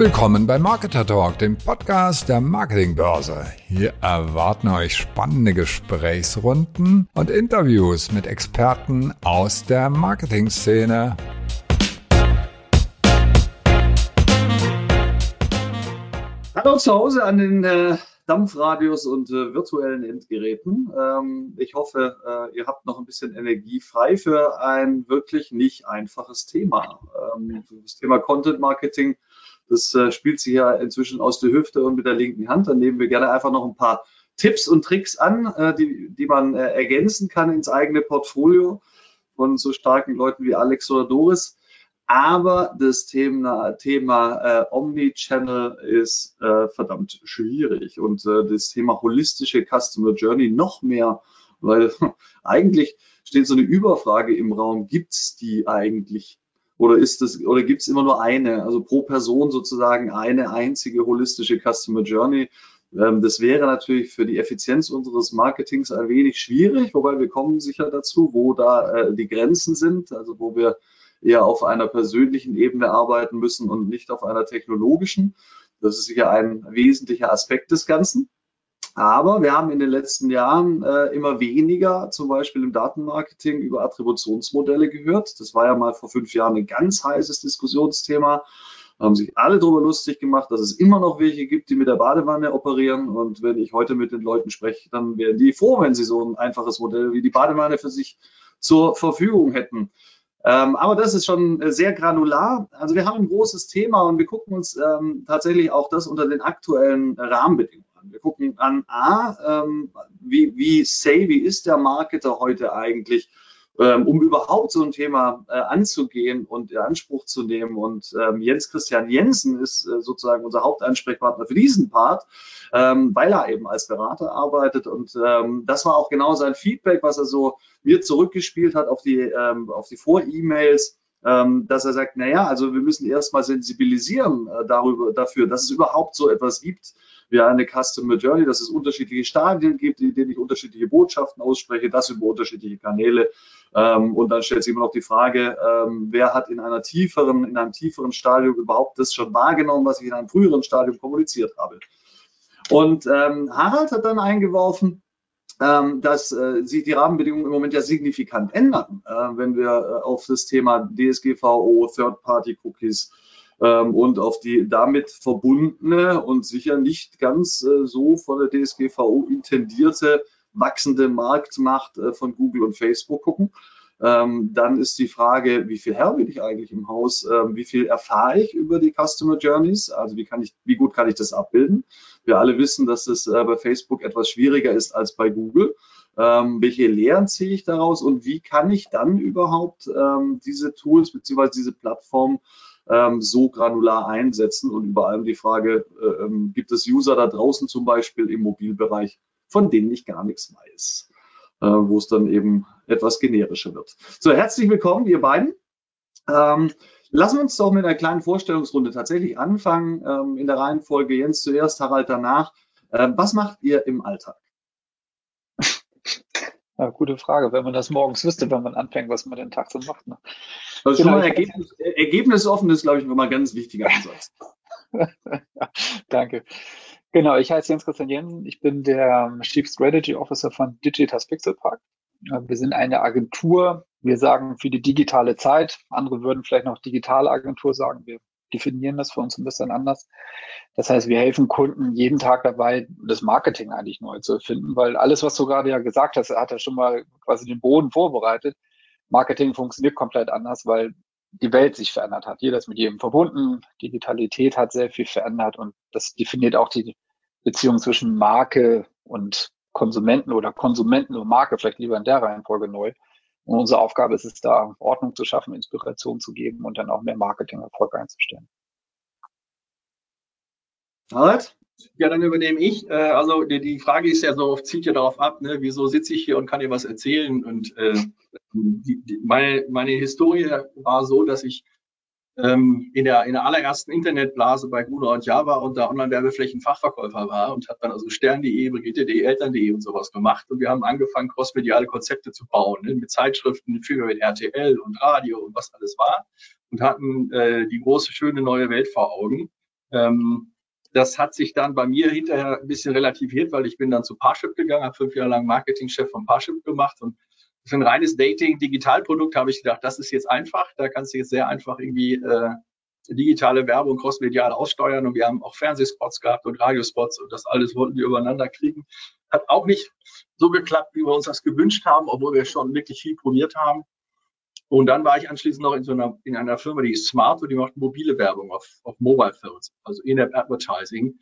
Willkommen bei Marketer Talk, dem Podcast der Marketingbörse. Hier erwarten euch spannende Gesprächsrunden und Interviews mit Experten aus der Marketingszene. Hallo zu Hause an den äh, Dampfradios und äh, virtuellen Endgeräten. Ähm, ich hoffe, äh, ihr habt noch ein bisschen Energie frei für ein wirklich nicht einfaches Thema. Ähm, das Thema Content Marketing das äh, spielt sich ja inzwischen aus der Hüfte und mit der linken Hand. Dann nehmen wir gerne einfach noch ein paar Tipps und Tricks an, äh, die, die man äh, ergänzen kann ins eigene Portfolio von so starken Leuten wie Alex oder Doris. Aber das Thema, Thema äh, Omnichannel ist äh, verdammt schwierig und äh, das Thema holistische Customer Journey noch mehr, weil eigentlich steht so eine Überfrage im Raum, gibt es die eigentlich? Oder ist das, oder gibt es immer nur eine, also pro Person sozusagen eine einzige holistische Customer Journey? Ähm, das wäre natürlich für die Effizienz unseres Marketings ein wenig schwierig, wobei wir kommen sicher dazu, wo da äh, die Grenzen sind, also wo wir eher auf einer persönlichen Ebene arbeiten müssen und nicht auf einer technologischen. Das ist sicher ein wesentlicher Aspekt des Ganzen. Aber wir haben in den letzten Jahren äh, immer weniger, zum Beispiel im Datenmarketing, über Attributionsmodelle gehört. Das war ja mal vor fünf Jahren ein ganz heißes Diskussionsthema. Da haben sich alle darüber lustig gemacht, dass es immer noch welche gibt, die mit der Badewanne operieren. Und wenn ich heute mit den Leuten spreche, dann wären die froh, wenn sie so ein einfaches Modell wie die Badewanne für sich zur Verfügung hätten. Ähm, aber das ist schon sehr granular. Also wir haben ein großes Thema und wir gucken uns ähm, tatsächlich auch das unter den aktuellen Rahmenbedingungen an. Wir gucken an, A, ähm, wie, wie savvy ist der Marketer heute eigentlich, um überhaupt so ein Thema äh, anzugehen und in Anspruch zu nehmen. Und ähm, Jens Christian Jensen ist äh, sozusagen unser Hauptansprechpartner für diesen Part, ähm, weil er eben als Berater arbeitet. Und ähm, das war auch genau sein Feedback, was er so mir zurückgespielt hat auf die, ähm, auf die Vor-E-Mails ähm, dass er sagt, naja, also wir müssen erstmal sensibilisieren äh, darüber, dafür, dass es überhaupt so etwas gibt wie eine Customer Journey, dass es unterschiedliche Stadien gibt, in denen ich unterschiedliche Botschaften ausspreche, das über unterschiedliche Kanäle. Ähm, und dann stellt sich immer noch die Frage, ähm, wer hat in einer tieferen, in einem tieferen Stadium überhaupt das schon wahrgenommen, was ich in einem früheren Stadium kommuniziert habe. Und ähm, Harald hat dann eingeworfen, ähm, dass äh, sich die Rahmenbedingungen im Moment ja signifikant ändern, äh, wenn wir äh, auf das Thema DSGVO, Third-Party-Cookies und auf die damit verbundene und sicher nicht ganz äh, so von der DSGVO intendierte wachsende Marktmacht äh, von Google und Facebook gucken. Ähm, dann ist die Frage, wie viel Herr bin ich eigentlich im Haus? Ähm, wie viel erfahre ich über die Customer Journeys? Also wie kann ich, wie gut kann ich das abbilden? Wir alle wissen, dass es äh, bei Facebook etwas schwieriger ist als bei Google. Ähm, welche Lehren ziehe ich daraus und wie kann ich dann überhaupt ähm, diese Tools bzw. diese Plattform ähm, so granular einsetzen? Und über allem die Frage, äh, ähm, gibt es User da draußen zum Beispiel im Mobilbereich, von denen ich gar nichts weiß? äh, wo es dann eben etwas generischer wird. So, herzlich willkommen, ihr beiden. Ähm, lassen wir uns doch mit einer kleinen Vorstellungsrunde tatsächlich anfangen. Ähm, in der Reihenfolge Jens zuerst, Harald danach. Ähm, was macht ihr im Alltag? Ja, gute Frage, wenn man das morgens wüsste, wenn man anfängt, was man den Tag so macht. Ne? Also genau, schon mal Ergebnis, Ergebnisoffen ist, glaube ich, immer ein ganz wichtiger Ansatz. Danke. Genau, ich heiße Jens Christian Jensen. Ich bin der Chief Strategy Officer von Digitas Pixel Park. Wir sind eine Agentur. Wir sagen für die digitale Zeit. Andere würden vielleicht noch digitale Agentur sagen. Wir definieren das für uns ein bisschen anders. Das heißt, wir helfen Kunden jeden Tag dabei, das Marketing eigentlich neu zu erfinden, weil alles, was du gerade ja gesagt hast, hat ja schon mal quasi den Boden vorbereitet. Marketing funktioniert komplett anders, weil die Welt sich verändert hat. Jeder ist mit jedem verbunden. Digitalität hat sehr viel verändert und das definiert auch die Beziehung zwischen Marke und Konsumenten oder Konsumenten und Marke, vielleicht lieber in der Reihenfolge neu. Und unsere Aufgabe ist es da, Ordnung zu schaffen, Inspiration zu geben und dann auch mehr Marketing-Erfolg einzustellen. Harald? Ja, dann übernehme ich. Äh, also die, Frage ist ja so, zieht ja darauf ab, ne, wieso sitze ich hier und kann dir was erzählen? Und äh, die, die, meine, meine Historie war so, dass ich ähm, in, der, in der allerersten Internetblase bei Gruner und Java und da Online-Werbeflächen-Fachverkäufer war und habe dann also Stern.de, Brigitte.de, Eltern.de und sowas gemacht. Und wir haben angefangen, crossmediale Konzepte zu bauen, ne, mit Zeitschriften für mit RTL und Radio und was alles war und hatten äh, die große, schöne neue Welt vor Augen. Ähm, das hat sich dann bei mir hinterher ein bisschen relativiert, weil ich bin dann zu Parship gegangen, habe fünf Jahre lang Marketingchef von Parship gemacht und für ein reines Dating-Digitalprodukt habe ich gedacht, das ist jetzt einfach. Da kannst du jetzt sehr einfach irgendwie äh, digitale Werbung crossmedial aussteuern und wir haben auch Fernsehspots gehabt und Radiospots und das alles wollten wir übereinander kriegen. Hat auch nicht so geklappt, wie wir uns das gewünscht haben, obwohl wir schon wirklich viel probiert haben. Und dann war ich anschließend noch in so einer, in einer Firma, die ist Smart und die macht mobile Werbung auf, auf Mobile Phones, also In-App Advertising.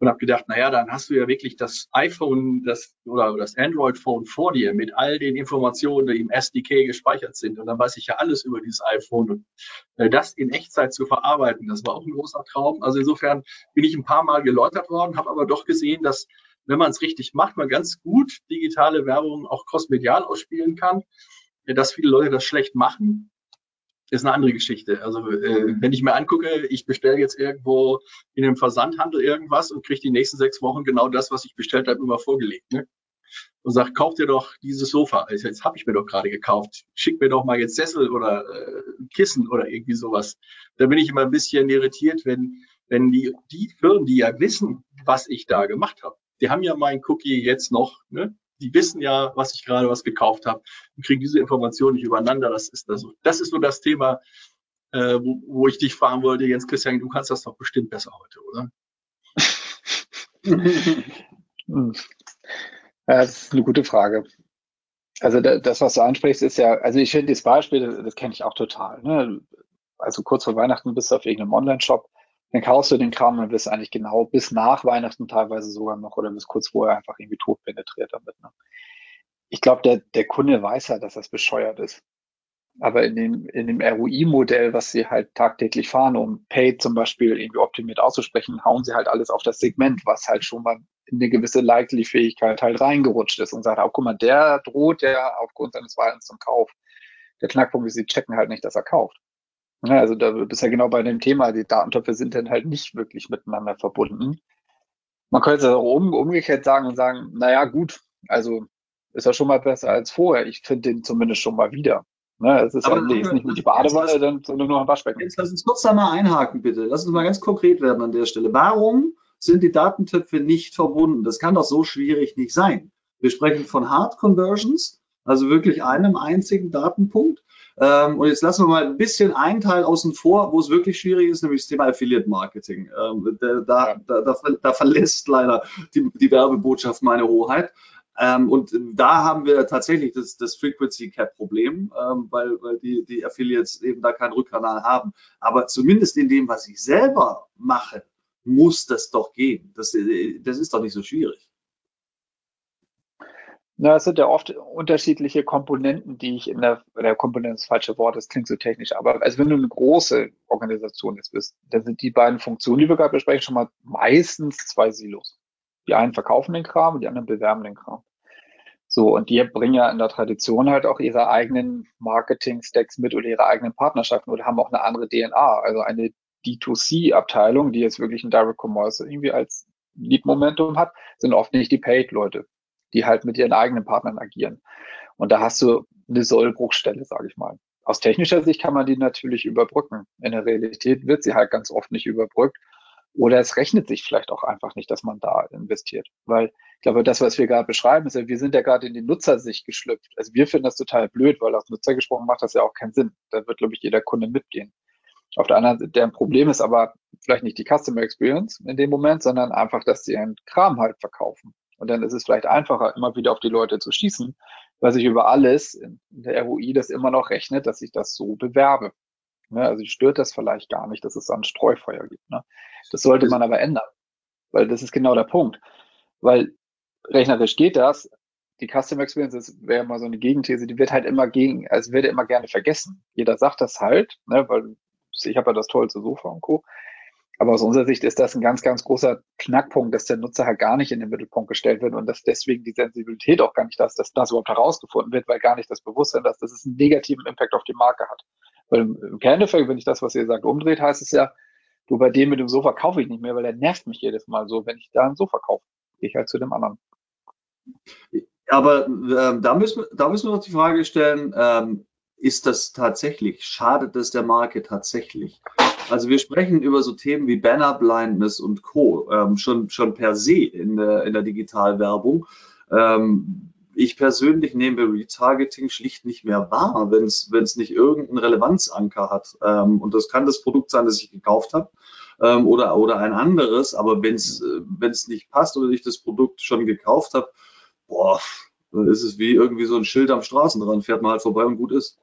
Und habe gedacht, naja, dann hast du ja wirklich das iPhone das, oder das Android-Phone vor dir mit all den Informationen, die im SDK gespeichert sind. Und dann weiß ich ja alles über dieses iPhone. Und äh, das in Echtzeit zu verarbeiten, das war auch ein großer Traum. Also insofern bin ich ein paar Mal geläutert worden, habe aber doch gesehen, dass wenn man es richtig macht, man ganz gut digitale Werbung auch crossmedial ausspielen kann dass viele Leute das schlecht machen, ist eine andere Geschichte. Also äh, wenn ich mir angucke, ich bestelle jetzt irgendwo in einem Versandhandel irgendwas und kriege die nächsten sechs Wochen genau das, was ich bestellt habe, immer vorgelegt. Ne? Und sagt, kauf dir doch dieses Sofa. Also jetzt habe ich mir doch gerade gekauft. Schick mir doch mal jetzt Sessel oder äh, Kissen oder irgendwie sowas. Da bin ich immer ein bisschen irritiert, wenn, wenn die, die Firmen, die ja wissen, was ich da gemacht habe, die haben ja mein Cookie jetzt noch, ne? Die wissen ja, was ich gerade was gekauft habe und kriegen diese Informationen nicht übereinander. Das ist das, das ist so das Thema, äh, wo, wo ich dich fragen wollte, Jens Christian, du kannst das doch bestimmt besser heute, oder? ja, das ist eine gute Frage. Also das, was du ansprichst, ist ja, also ich finde das Beispiel, das, kenne ich auch total. Ne? Also kurz vor Weihnachten bist du auf irgendeinem Online-Shop dann kaufst du den Kram und wirst eigentlich genau bis nach Weihnachten teilweise sogar noch oder bis kurz vorher einfach irgendwie tot penetriert damit. Ne? Ich glaube, der, der Kunde weiß ja, dass das bescheuert ist. Aber in dem, in dem ROI-Modell, was sie halt tagtäglich fahren, um Paid zum Beispiel irgendwie optimiert auszusprechen, hauen sie halt alles auf das Segment, was halt schon mal in eine gewisse Likely-Fähigkeit halt reingerutscht ist und sagt, auch guck mal, der droht ja aufgrund seines Verhaltens zum Kauf. Der Knackpunkt ist, sie checken halt nicht, dass er kauft. Ja, also da bist ja genau bei dem Thema, die Datentöpfe sind dann halt nicht wirklich miteinander verbunden. Man könnte es auch um, umgekehrt sagen und sagen, naja, gut, also ist er schon mal besser als vorher. Ich finde den zumindest schon mal wieder. Ne, es ist, Aber, halt, ist nicht nur die Badewanne, dann, sondern nur ein Waschbecken. Jetzt lass uns kurz da mal einhaken, bitte. Lass uns mal ganz konkret werden an der Stelle. Warum sind die Datentöpfe nicht verbunden? Das kann doch so schwierig nicht sein. Wir sprechen von Hard Conversions, also wirklich einem einzigen Datenpunkt. Ähm, und jetzt lassen wir mal ein bisschen einen Teil außen vor, wo es wirklich schwierig ist, nämlich das Thema Affiliate Marketing. Ähm, da, da, da, da, verlässt leider die, die Werbebotschaft meine Hoheit. Ähm, und da haben wir tatsächlich das, das Frequency Cap Problem, ähm, weil, weil die, die Affiliates eben da keinen Rückkanal haben. Aber zumindest in dem, was ich selber mache, muss das doch gehen. Das, das ist doch nicht so schwierig. Na, es sind ja oft unterschiedliche Komponenten, die ich in der, der Komponente ist das falsche Wort, das klingt so technisch, aber also wenn du eine große Organisation jetzt bist, dann sind die beiden Funktionen, die wir gerade besprechen, schon mal meistens zwei Silos. Die einen verkaufen den Kram und die anderen bewerben den Kram. So, und die bringen ja in der Tradition halt auch ihre eigenen Marketing-Stacks mit oder ihre eigenen Partnerschaften oder haben auch eine andere DNA, also eine D2C-Abteilung, die jetzt wirklich ein Direct Commerce irgendwie als Lead-Momentum hat, sind oft nicht die Paid-Leute die halt mit ihren eigenen Partnern agieren. Und da hast du eine Sollbruchstelle, sage ich mal. Aus technischer Sicht kann man die natürlich überbrücken. In der Realität wird sie halt ganz oft nicht überbrückt. Oder es rechnet sich vielleicht auch einfach nicht, dass man da investiert. Weil ich glaube, das, was wir gerade beschreiben, ist ja, wir sind ja gerade in die Nutzersicht geschlüpft. Also wir finden das total blöd, weil aus Nutzer gesprochen macht das ja auch keinen Sinn. Da wird, glaube ich, jeder Kunde mitgehen. Auf der anderen Seite, deren Problem ist aber vielleicht nicht die Customer Experience in dem Moment, sondern einfach, dass sie einen Kram halt verkaufen. Und dann ist es vielleicht einfacher, immer wieder auf die Leute zu schießen, weil sich über alles in der ROI das immer noch rechnet, dass ich das so bewerbe. Ne? Also stört das vielleicht gar nicht, dass es dann Streufeuer gibt. Ne? Das sollte man aber ändern, weil das ist genau der Punkt. Weil rechnerisch geht das. Die Customer Experience wäre mal so eine Gegenthese, die wird halt immer gegen, also wird immer gerne vergessen. Jeder sagt das halt, ne, weil ich habe ja das tollste Sofa und Co. Aber aus unserer Sicht ist das ein ganz, ganz großer Knackpunkt, dass der Nutzer halt gar nicht in den Mittelpunkt gestellt wird und dass deswegen die Sensibilität auch gar nicht das, dass das überhaupt herausgefunden wird, weil gar nicht das Bewusstsein, dass das einen negativen Impact auf die Marke hat. Weil im Kerneffekt, wenn ich das, was ihr sagt, umdreht, heißt es ja, du bei dem mit dem Sofa kaufe ich nicht mehr, weil er nervt mich jedes Mal so, wenn ich da ein Sofa kaufe. Gehe ich halt zu dem anderen. Aber ähm, da, müssen, da müssen wir uns die Frage stellen, ähm, ist das tatsächlich, schadet es der Marke tatsächlich? Also wir sprechen über so Themen wie Banner Blindness und Co. Ähm, schon, schon per se in der, in der Digitalwerbung. Ähm, ich persönlich nehme Retargeting schlicht nicht mehr wahr, wenn es nicht irgendeinen Relevanzanker hat. Ähm, und das kann das Produkt sein, das ich gekauft habe ähm, oder, oder ein anderes. Aber wenn es nicht passt oder ich das Produkt schon gekauft habe, boah, ist es wie irgendwie so ein Schild am Straßenrand, fährt man halt vorbei und gut ist.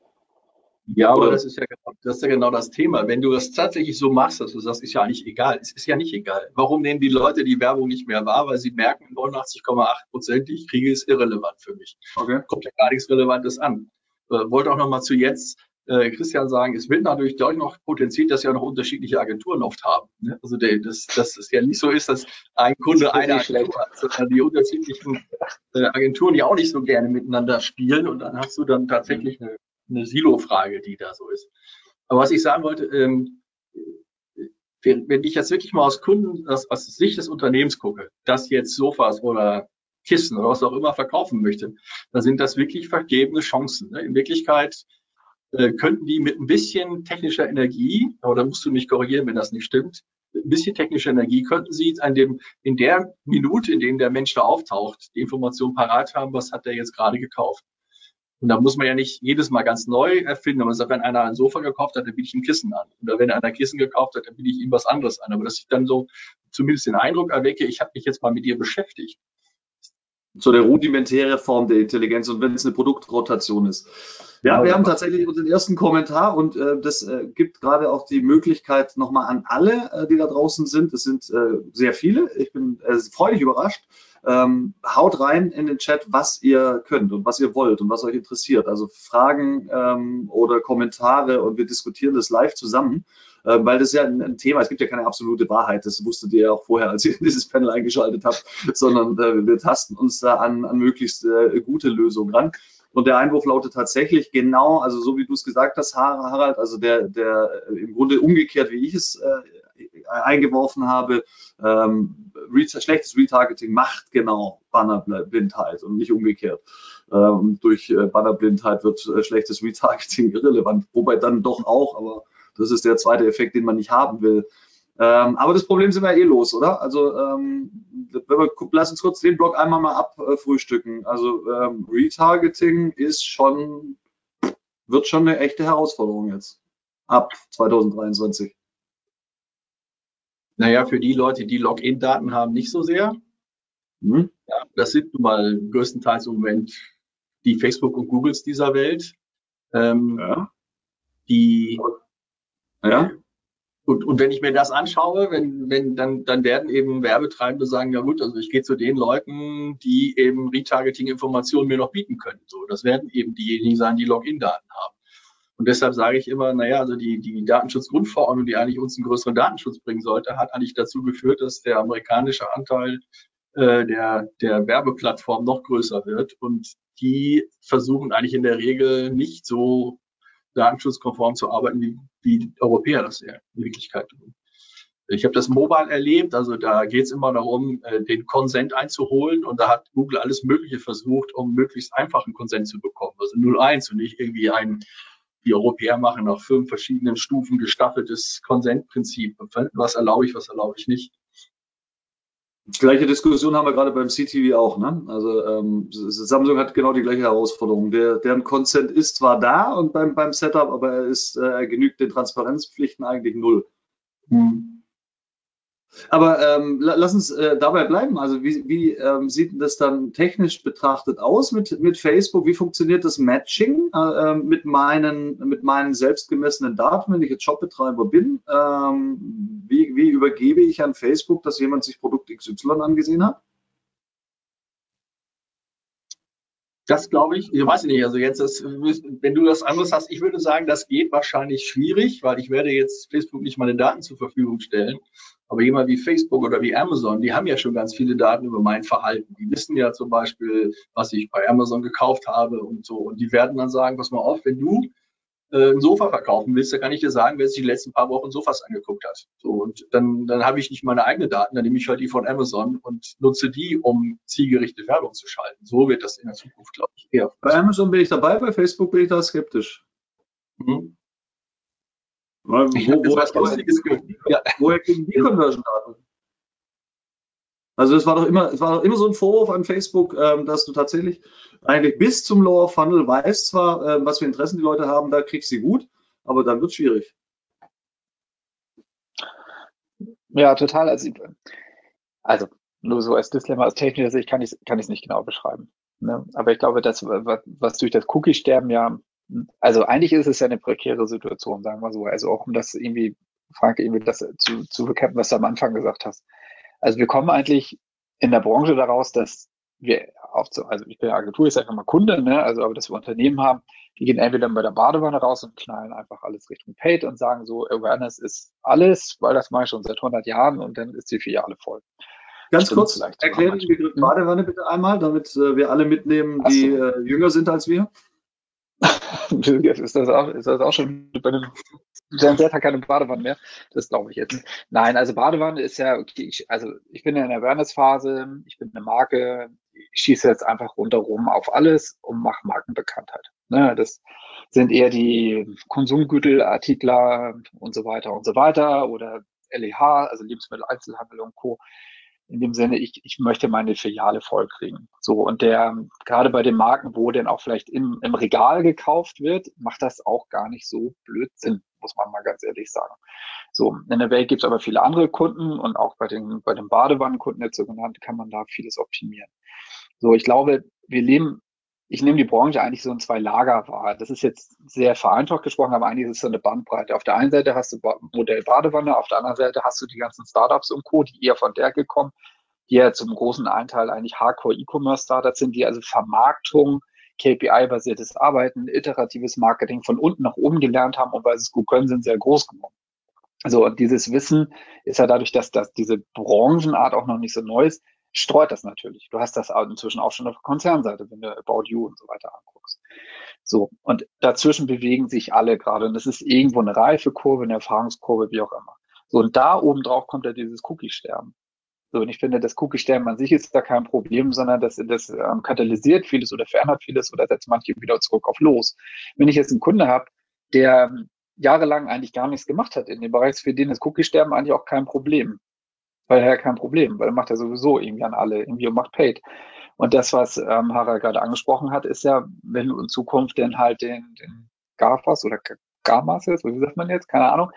Ja, aber das ist ja, genau, das ist ja genau das Thema. Wenn du das tatsächlich so machst, dass du sagst, ist ja eigentlich egal. Es ist ja nicht egal. Warum nehmen die Leute die Werbung nicht mehr wahr? Weil sie merken, 89,8 Prozent, die ich kriege, ist irrelevant für mich. Okay. Kommt ja gar nichts Relevantes an. Äh, wollte auch nochmal zu jetzt äh, Christian sagen, es wird natürlich deutlich noch potenziert, dass ja noch unterschiedliche Agenturen oft haben. Ne? Also der, das, dass es ja nicht so ist, dass ein Kunde eine Agentur hat, sondern die unterschiedlichen äh, Agenturen ja auch nicht so gerne miteinander spielen und dann hast du dann tatsächlich eine eine Silo-Frage, die da so ist. Aber was ich sagen wollte, ähm, wenn ich jetzt wirklich mal aus Kunden, aus, aus Sicht des Unternehmens gucke, das jetzt Sofas oder Kissen oder was auch immer verkaufen möchte, dann sind das wirklich vergebene Chancen. Ne? In Wirklichkeit äh, könnten die mit ein bisschen technischer Energie, aber da musst du mich korrigieren, wenn das nicht stimmt, ein bisschen technischer Energie könnten sie an dem, in der Minute, in der der Mensch da auftaucht, die Information parat haben, was hat der jetzt gerade gekauft. Und da muss man ja nicht jedes Mal ganz neu erfinden. Aber wenn einer ein Sofa gekauft hat, dann biete ich ihm Kissen an. Oder wenn einer ein Kissen gekauft hat, dann biete ich ihm was anderes an. Aber dass ich dann so zumindest den Eindruck erwecke, ich habe mich jetzt mal mit dir beschäftigt. So der rudimentäre Form der Intelligenz und wenn es eine Produktrotation ist. Ja, wir haben tatsächlich unseren ersten Kommentar und äh, das äh, gibt gerade auch die Möglichkeit nochmal an alle, äh, die da draußen sind. Es sind äh, sehr viele. Ich bin äh, freudig überrascht. Ähm, haut rein in den Chat, was ihr könnt und was ihr wollt und was euch interessiert. Also Fragen ähm, oder Kommentare und wir diskutieren das live zusammen, äh, weil das ist ja ein, ein, Thema, es gibt ja keine absolute Wahrheit, das wusstet ihr ja auch vorher, als ihr dieses Panel eingeschaltet habt, sondern äh, wir tasten uns da an, an möglichst äh, gute Lösungen ran. Und der Einwurf lautet tatsächlich genau, also so wie du es gesagt hast, Harald, also der, der im Grunde umgekehrt, wie ich es äh, eingeworfen habe, ähm, re schlechtes Retargeting macht genau Bannerblindheit und nicht umgekehrt. Ähm, durch äh, Bannerblindheit wird äh, schlechtes Retargeting irrelevant, wobei dann doch auch, aber das ist der zweite Effekt, den man nicht haben will. Ähm, aber das Problem sind wir eh los, oder? Also ähm, wenn wir, lass uns kurz den Block einmal mal abfrühstücken. Also ähm, Retargeting ist schon, wird schon eine echte Herausforderung jetzt ab 2023. Naja, für die Leute, die Login-Daten haben, nicht so sehr. Mhm. Ja, das sind nun mal größtenteils im Moment die Facebook und Googles dieser Welt. Ähm, ja. Die, ja. Und, und wenn ich mir das anschaue, wenn, wenn, dann, dann werden eben Werbetreibende sagen, ja gut, also ich gehe zu den Leuten, die eben Retargeting-Informationen mir noch bieten können. So, das werden eben diejenigen sein, die Login-Daten haben. Und deshalb sage ich immer, naja, also die, die Datenschutzgrundverordnung, die eigentlich uns einen größeren Datenschutz bringen sollte, hat eigentlich dazu geführt, dass der amerikanische Anteil äh, der, der Werbeplattform noch größer wird. Und die versuchen eigentlich in der Regel nicht so datenschutzkonform zu arbeiten, wie, wie die Europäer das in Wirklichkeit tun. Ich habe das Mobile erlebt, also da geht es immer darum, äh, den Konsent einzuholen und da hat Google alles Mögliche versucht, um möglichst einfachen Konsent zu bekommen. Also 01 und nicht irgendwie ein die Europäer machen auf fünf verschiedenen Stufen gestaffeltes Konsentprinzip. Was erlaube ich, was erlaube ich nicht? Die gleiche Diskussion haben wir gerade beim CTV auch. Ne? Also ähm, Samsung hat genau die gleiche Herausforderung. Der, deren Consent ist zwar da und beim, beim Setup, aber er ist, äh, genügt den Transparenzpflichten eigentlich null. Hm. Aber ähm, lass uns äh, dabei bleiben. Also wie, wie ähm, sieht das dann technisch betrachtet aus mit, mit Facebook? Wie funktioniert das Matching äh, ähm, mit, meinen, mit meinen selbst gemessenen Daten, wenn ich jetzt Shopbetreiber bin? Ähm, wie, wie übergebe ich an Facebook, dass jemand sich Produkt XY angesehen hat? Das glaube ich, ich weiß nicht, also jetzt, das, wenn du das anderes hast, ich würde sagen, das geht wahrscheinlich schwierig, weil ich werde jetzt Facebook nicht meine Daten zur Verfügung stellen. Aber jemand wie Facebook oder wie Amazon, die haben ja schon ganz viele Daten über mein Verhalten. Die wissen ja zum Beispiel, was ich bei Amazon gekauft habe und so. Und die werden dann sagen, pass mal auf, wenn du äh, ein Sofa verkaufen willst, dann kann ich dir sagen, wer sich die letzten paar Wochen Sofas angeguckt hat. So, und dann, dann habe ich nicht meine eigenen Daten, dann nehme ich halt die von Amazon und nutze die, um zielgerichtete Werbung zu schalten. So wird das in der Zukunft, glaube ich, eher. Bei Amazon bin ich dabei, bei Facebook bin ich da skeptisch. Mhm. Wo, ich wo, wo, was Lustiges ja. Woher kriegen die Conversion-Daten? Also es war doch immer, es war doch immer so ein Vorwurf an Facebook, ähm, dass du tatsächlich eigentlich bis zum Lower Funnel weißt zwar, äh, was für Interessen die Leute haben, da kriegst du sie gut, aber dann wird es schwierig. Ja, total. Also, also nur so als Disclaimer, als technischer Sicht kann ich es kann nicht genau beschreiben. Ne? Aber ich glaube, das, was durch das Cookie-Sterben ja, also eigentlich ist es ja eine prekäre Situation, sagen wir so. Also auch um das irgendwie, Frank, irgendwie das zu, zu bekämpfen, was du am Anfang gesagt hast. Also wir kommen eigentlich in der Branche daraus, dass wir auch so, also ich bin ja Agentur, ich sage mal Kunde, ne? also aber dass wir Unternehmen haben, die gehen entweder bei der Badewanne raus und knallen einfach alles Richtung Paid und sagen so, Awareness ist alles, weil das mache ich schon seit 100 Jahren und dann ist die Filiale voll. Ganz Stimmt kurz, erkläre den Begriff Badewanne bitte einmal, damit äh, wir alle mitnehmen, die so. äh, jünger sind als wir. ist, das auch, ist das auch schon bei einem Z hat keine Badewanne mehr. Das glaube ich jetzt. Nein, also Badewanne ist ja, okay, ich, also ich bin in der Awareness-Phase, ich bin eine Marke, ich schieße jetzt einfach rundherum auf alles und mache Markenbekanntheit. Ne, das sind eher die Konsumgütelartikler und so weiter und so weiter oder LEH, also Lebensmitteleinzelhandel und Co in dem Sinne, ich, ich möchte meine Filiale vollkriegen. So, und der, gerade bei den Marken, wo denn auch vielleicht im, im Regal gekauft wird, macht das auch gar nicht so blöd Sinn, muss man mal ganz ehrlich sagen. So, in der Welt gibt es aber viele andere Kunden und auch bei den, bei den Badewannenkunden jetzt so genannt, kann man da vieles optimieren. So, ich glaube, wir leben ich nehme die Branche eigentlich so in zwei Lager wahr. Das ist jetzt sehr vereinfacht gesprochen, aber eigentlich ist es so eine Bandbreite. Auf der einen Seite hast du Modell Badewanne, auf der anderen Seite hast du die ganzen Startups und Co., die eher von der gekommen, die ja zum großen Anteil eigentlich Hardcore-E-Commerce-Startups sind, die also Vermarktung, KPI-basiertes Arbeiten, iteratives Marketing von unten nach oben gelernt haben und weil sie es gut können, sind sehr groß geworden. So, und dieses Wissen ist ja dadurch, dass, dass diese Branchenart auch noch nicht so neu ist, streut das natürlich. Du hast das inzwischen auch schon auf der Konzernseite, wenn du About You und so weiter anguckst. So, und dazwischen bewegen sich alle gerade. Und das ist irgendwo eine Reifekurve, eine Erfahrungskurve, wie auch immer. So, und da oben drauf kommt ja dieses Cookie-Sterben. So, und ich finde, das Cookie-Sterben an sich ist da kein Problem, sondern das, das ähm, katalysiert vieles oder verändert vieles oder setzt manche wieder zurück auf los. Wenn ich jetzt einen Kunde habe, der jahrelang eigentlich gar nichts gemacht hat in dem Bereich, für den ist Cookie-Sterben eigentlich auch kein Problem weil er ja kein Problem, weil er macht ja sowieso irgendwie an alle irgendwie und macht Paid. Und das, was ähm, Harald gerade angesprochen hat, ist ja, wenn du in Zukunft denn halt den, den GAFAs oder GAMAs ist, wie sagt man jetzt, keine Ahnung,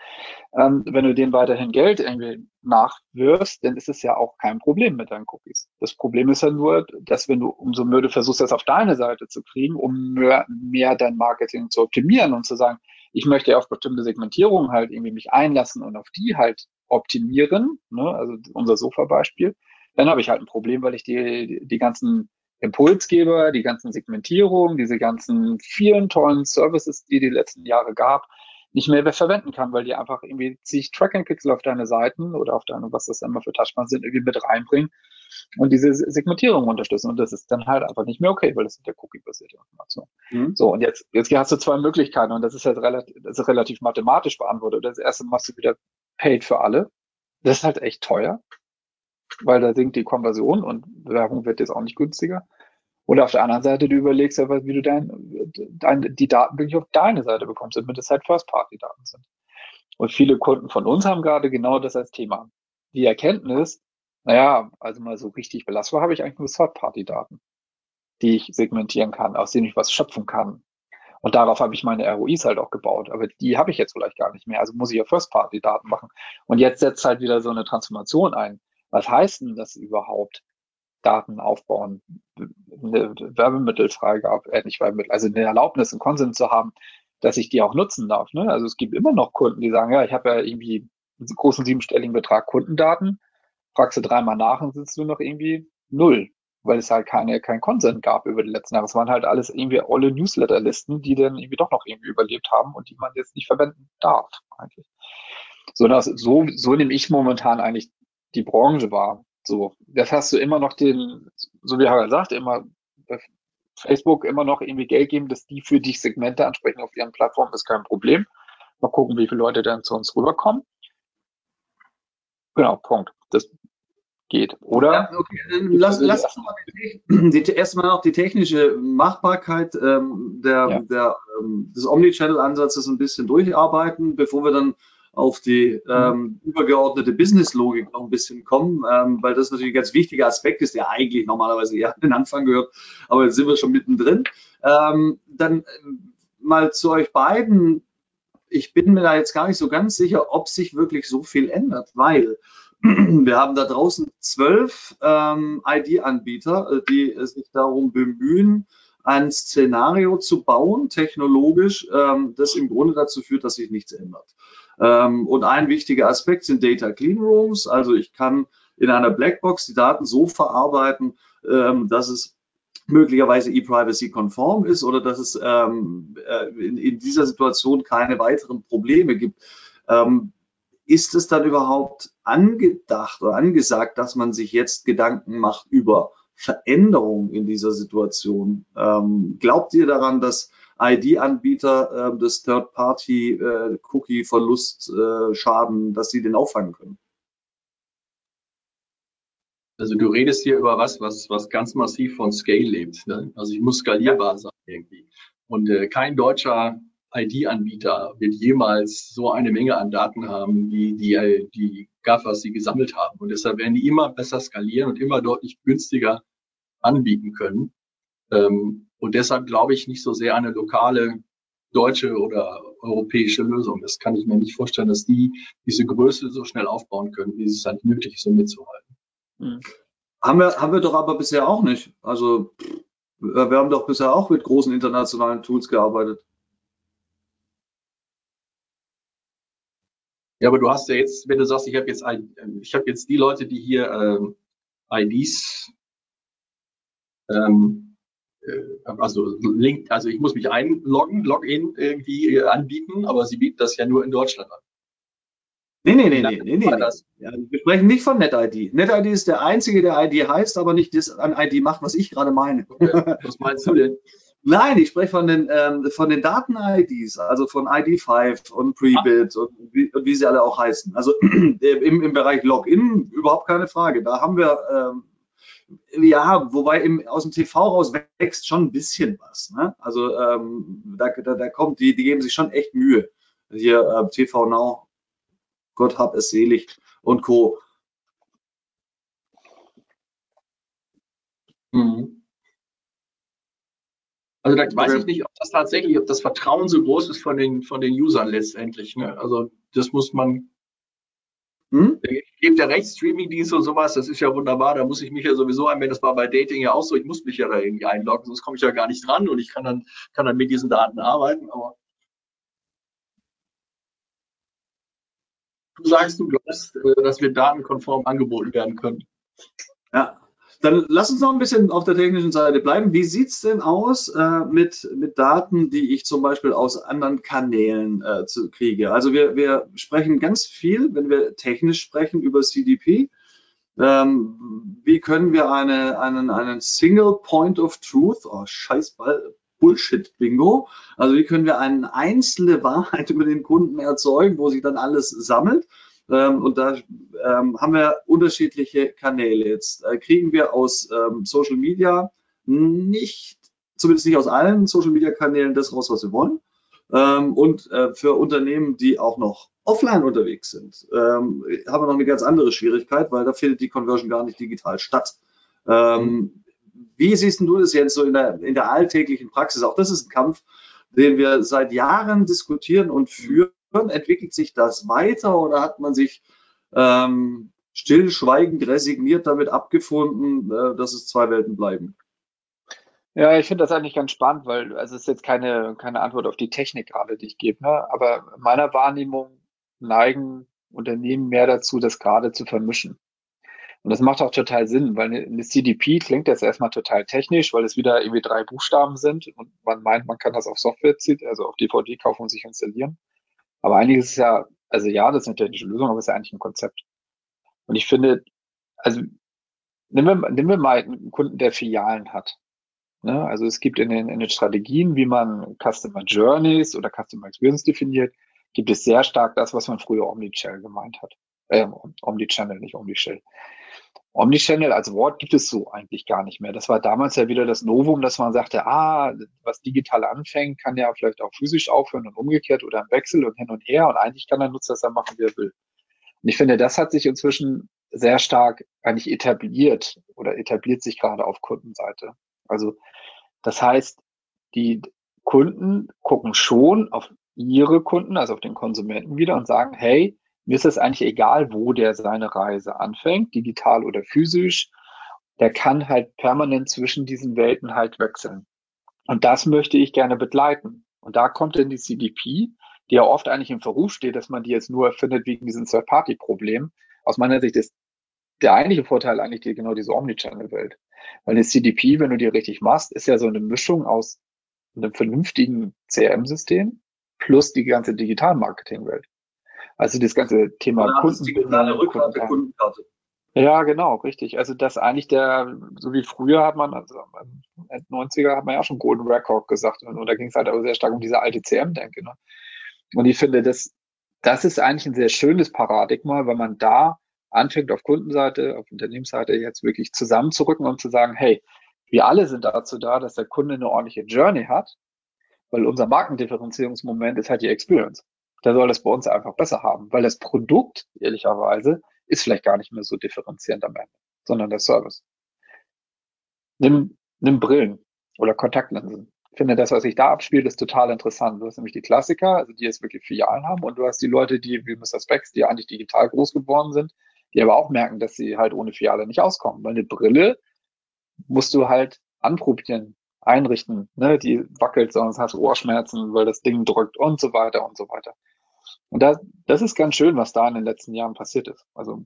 ähm, wenn du denen weiterhin Geld irgendwie nachwirfst, dann ist es ja auch kein Problem mit deinen Cookies. Das Problem ist ja nur, dass wenn du umso mehr du versuchst, das auf deine Seite zu kriegen, um mehr, mehr dein Marketing zu optimieren und zu sagen, ich möchte auf bestimmte Segmentierungen halt irgendwie mich einlassen und auf die halt optimieren, ne, also unser Sofa-Beispiel, dann habe ich halt ein Problem, weil ich die, die ganzen Impulsgeber, die ganzen Segmentierungen, diese ganzen vielen tollen Services, die die letzten Jahre gab, nicht mehr verwenden kann, weil die einfach irgendwie zig Tracking-Pixel auf deine Seiten oder auf deine, was das immer für Touchpoints sind, irgendwie mit reinbringen und diese Segmentierung unterstützen. Und das ist dann halt einfach nicht mehr okay, weil das sind ja Cookie-basierte Informationen. Mhm. So, und jetzt, jetzt hast du zwei Möglichkeiten und das ist halt relativ, das ist relativ mathematisch beantwortet. Das erste machst du wieder paid für alle. Das ist halt echt teuer, weil da sinkt die Konversion und Werbung wird jetzt auch nicht günstiger. Und auf der anderen Seite, du überlegst ja, wie du dein, dein, die Daten wirklich auf deine Seite bekommst, damit es halt First-Party-Daten sind. Und viele Kunden von uns haben gerade genau das als Thema. Die Erkenntnis, naja, also mal so richtig belastbar habe ich eigentlich nur Third-Party-Daten, die ich segmentieren kann, aus denen ich was schöpfen kann. Und darauf habe ich meine ROIs halt auch gebaut. Aber die habe ich jetzt vielleicht gar nicht mehr. Also muss ich ja First-Party-Daten machen. Und jetzt setzt halt wieder so eine Transformation ein. Was heißt denn das überhaupt? Daten aufbauen, eine Werbemittelfreigabe, äh, nicht Werbemittel, also eine Erlaubnis, einen Konsens zu haben, dass ich die auch nutzen darf. Ne? Also es gibt immer noch Kunden, die sagen, ja, ich habe ja irgendwie einen großen siebenstelligen Betrag Kundendaten, fragst du dreimal nach und sitzt du noch irgendwie null weil es halt keine, kein Consent gab über die letzten Jahre. Es waren halt alles irgendwie alle Newsletterlisten, die dann irgendwie doch noch irgendwie überlebt haben und die man jetzt nicht verwenden darf, eigentlich. So, das, so, so nehme ich momentan eigentlich die Branche wahr. So, das hast du immer noch den, so wie Harald sagt, immer Facebook immer noch irgendwie Geld geben, dass die für dich Segmente ansprechen auf ihren Plattformen, ist kein Problem. Mal gucken, wie viele Leute dann zu uns rüberkommen. Genau, Punkt. Das geht, oder? Ja, okay. Lass, lass uns mal die, die, erstmal noch die technische Machbarkeit ähm, der, ja. der, ähm, des Omnichannel-Ansatzes ein bisschen durcharbeiten, bevor wir dann auf die ähm, übergeordnete Business-Logik noch ein bisschen kommen, ähm, weil das natürlich ein ganz wichtiger Aspekt ist, der eigentlich normalerweise eher an den Anfang gehört, aber jetzt sind wir schon mittendrin. Ähm, dann äh, mal zu euch beiden. Ich bin mir da jetzt gar nicht so ganz sicher, ob sich wirklich so viel ändert, weil wir haben da draußen zwölf ähm, ID-Anbieter, äh, die sich darum bemühen, ein Szenario zu bauen, technologisch, ähm, das im Grunde dazu führt, dass sich nichts ändert. Ähm, und ein wichtiger Aspekt sind Data Clean Rooms. Also ich kann in einer Blackbox die Daten so verarbeiten, ähm, dass es möglicherweise e-privacy-konform ist oder dass es ähm, äh, in, in, dieser Situation keine weiteren Probleme gibt. Ähm, ist es dann überhaupt angedacht oder angesagt, dass man sich jetzt Gedanken macht über Veränderungen in dieser Situation? Ähm, glaubt ihr daran, dass ID-Anbieter äh, des Third-Party-Cookie-Verlust-Schaden, äh, dass sie den auffangen können? Also du redest hier über was, was, was ganz massiv von Scale lebt. Ne? Also ich muss skalierbar sein irgendwie. Und äh, kein deutscher ID-Anbieter wird jemals so eine Menge an Daten haben, wie die, die GAFAs sie gesammelt haben. Und deshalb werden die immer besser skalieren und immer deutlich günstiger anbieten können. Ähm, und deshalb glaube ich nicht so sehr eine lokale deutsche oder europäische Lösung. Das kann ich mir nicht vorstellen, dass die diese Größe so schnell aufbauen können, wie es halt nötig ist, um mitzuhalten. Mhm. Haben wir, haben wir doch aber bisher auch nicht. Also wir haben doch bisher auch mit großen internationalen Tools gearbeitet. Ja, aber du hast ja jetzt, wenn du sagst, ich habe jetzt ein, ich habe jetzt die Leute, die hier ähm, IDs, ähm, äh, also Link, also ich muss mich einloggen, Login irgendwie äh, anbieten, aber sie bieten das ja nur in Deutschland an. Nee, nee, nee, nee, nee, nee. Ja, wir sprechen nicht von NetID. NetID ist der einzige, der ID heißt, aber nicht das an ID macht, was ich gerade meine. Okay. Was meinst du denn? Nein, ich spreche von den, ähm, von den Daten-IDs, also von ID5 und Prebit und wie, und wie, sie alle auch heißen. Also im, im Bereich Login überhaupt keine Frage. Da haben wir, ähm, ja, wobei im, aus dem TV raus wächst schon ein bisschen was. Ne? Also ähm, da, da, da kommt, die, die geben sich schon echt Mühe. Hier äh, TV Now, Gott hab es selig und Co. Mhm. Also da weiß ich nicht, ob das tatsächlich, ob das Vertrauen so groß ist von den, von den Usern letztendlich. Ne? Also das muss man. Hm? Gibt der Rechtsstreaming-Dienst und sowas, das ist ja wunderbar, da muss ich mich ja sowieso einwählen, das war bei Dating ja auch so, ich muss mich ja da irgendwie einloggen, sonst komme ich ja gar nicht dran und ich kann dann, kann dann mit diesen Daten arbeiten, aber du sagst, du glaubst, äh, dass wir datenkonform angeboten werden können. Ja, dann lass uns noch ein bisschen auf der technischen Seite bleiben. Wie sieht es denn aus äh, mit, mit Daten, die ich zum Beispiel aus anderen Kanälen äh, zu, kriege? Also wir, wir sprechen ganz viel, wenn wir technisch sprechen, über CDP. Ähm, wie können wir eine, einen, einen Single Point of Truth, oh scheiß Ball, Bullshit-Bingo, also wie können wir eine einzelne Wahrheit über den Kunden erzeugen, wo sich dann alles sammelt? Ähm, und da ähm, haben wir unterschiedliche Kanäle. Jetzt äh, kriegen wir aus ähm, Social Media nicht, zumindest nicht aus allen Social Media Kanälen, das raus, was wir wollen. Ähm, und äh, für Unternehmen, die auch noch offline unterwegs sind, ähm, haben wir noch eine ganz andere Schwierigkeit, weil da findet die Conversion gar nicht digital statt. Ähm, wie siehst du das jetzt so in der, in der alltäglichen Praxis? Auch das ist ein Kampf, den wir seit Jahren diskutieren und führen Entwickelt sich das weiter oder hat man sich ähm, stillschweigend resigniert damit abgefunden, äh, dass es zwei Welten bleiben? Ja, ich finde das eigentlich ganz spannend, weil also es ist jetzt keine, keine Antwort auf die Technik gerade, die ich gebe. Ne? Aber meiner Wahrnehmung neigen Unternehmen mehr dazu, das gerade zu vermischen. Und das macht auch total Sinn, weil eine CDP klingt jetzt erstmal total technisch, weil es wieder irgendwie drei Buchstaben sind und man meint, man kann das auf Software ziehen, also auf DVD kaufen und sich installieren. Aber einiges ist ja, also ja, das ist eine technische Lösung, aber es ist ja eigentlich ein Konzept. Und ich finde, also nehmen wir, nehmen wir mal einen Kunden, der Filialen hat. Ne? Also es gibt in den, in den Strategien, wie man Customer Journeys oder Customer Experience definiert, gibt es sehr stark das, was man früher Omnichannel gemeint hat. Äh, Omnichannel, nicht Omnichannel. Omnichannel als Wort gibt es so eigentlich gar nicht mehr. Das war damals ja wieder das Novum, dass man sagte, ah, was digital anfängt, kann ja vielleicht auch physisch aufhören und umgekehrt oder im Wechsel und hin und her. Und eigentlich kann der Nutzer das dann machen, wie er will. Und ich finde, das hat sich inzwischen sehr stark eigentlich etabliert oder etabliert sich gerade auf Kundenseite. Also das heißt, die Kunden gucken schon auf ihre Kunden, also auf den Konsumenten wieder und sagen, hey, mir ist es eigentlich egal, wo der seine Reise anfängt, digital oder physisch. Der kann halt permanent zwischen diesen Welten halt wechseln. Und das möchte ich gerne begleiten. Und da kommt dann die CDP, die ja oft eigentlich im Verruf steht, dass man die jetzt nur erfindet wegen diesem Third-Party-Problem. Aus meiner Sicht ist der eigentliche Vorteil eigentlich die, genau diese Omnichannel-Welt. Weil eine CDP, wenn du die richtig machst, ist ja so eine Mischung aus einem vernünftigen CRM-System plus die ganze Digital-Marketing-Welt. Also das ganze Thema Kunden. Digitale Rückkarte, Kundenkarte. Ja, genau, richtig. Also das eigentlich der, so wie früher hat man, also in 90er hat man ja schon Golden Record gesagt und, und da ging es halt auch sehr stark um diese alte CM-Denke. Ne? Und ich finde, das, das ist eigentlich ein sehr schönes Paradigma, weil man da anfängt auf Kundenseite, auf Unternehmensseite jetzt wirklich zusammenzurücken und zu sagen, hey, wir alle sind dazu da, dass der Kunde eine ordentliche Journey hat, weil unser Markendifferenzierungsmoment ist halt die Experience. Der soll das bei uns einfach besser haben, weil das Produkt, ehrlicherweise, ist vielleicht gar nicht mehr so differenzierend am Ende, sondern der Service. Nimm, nimm Brillen oder Kontaktlinsen. Ich finde, das, was sich da abspielt, ist total interessant. Du hast nämlich die Klassiker, also die jetzt wirklich Filialen haben, und du hast die Leute, die wie Mr. Specs, die eigentlich digital groß geworden sind, die aber auch merken, dass sie halt ohne Filiale nicht auskommen. Weil eine Brille musst du halt anprobieren, einrichten. Ne? Die wackelt, sonst hast du Ohrschmerzen, weil das Ding drückt und so weiter und so weiter. Und das, das ist ganz schön, was da in den letzten Jahren passiert ist. Also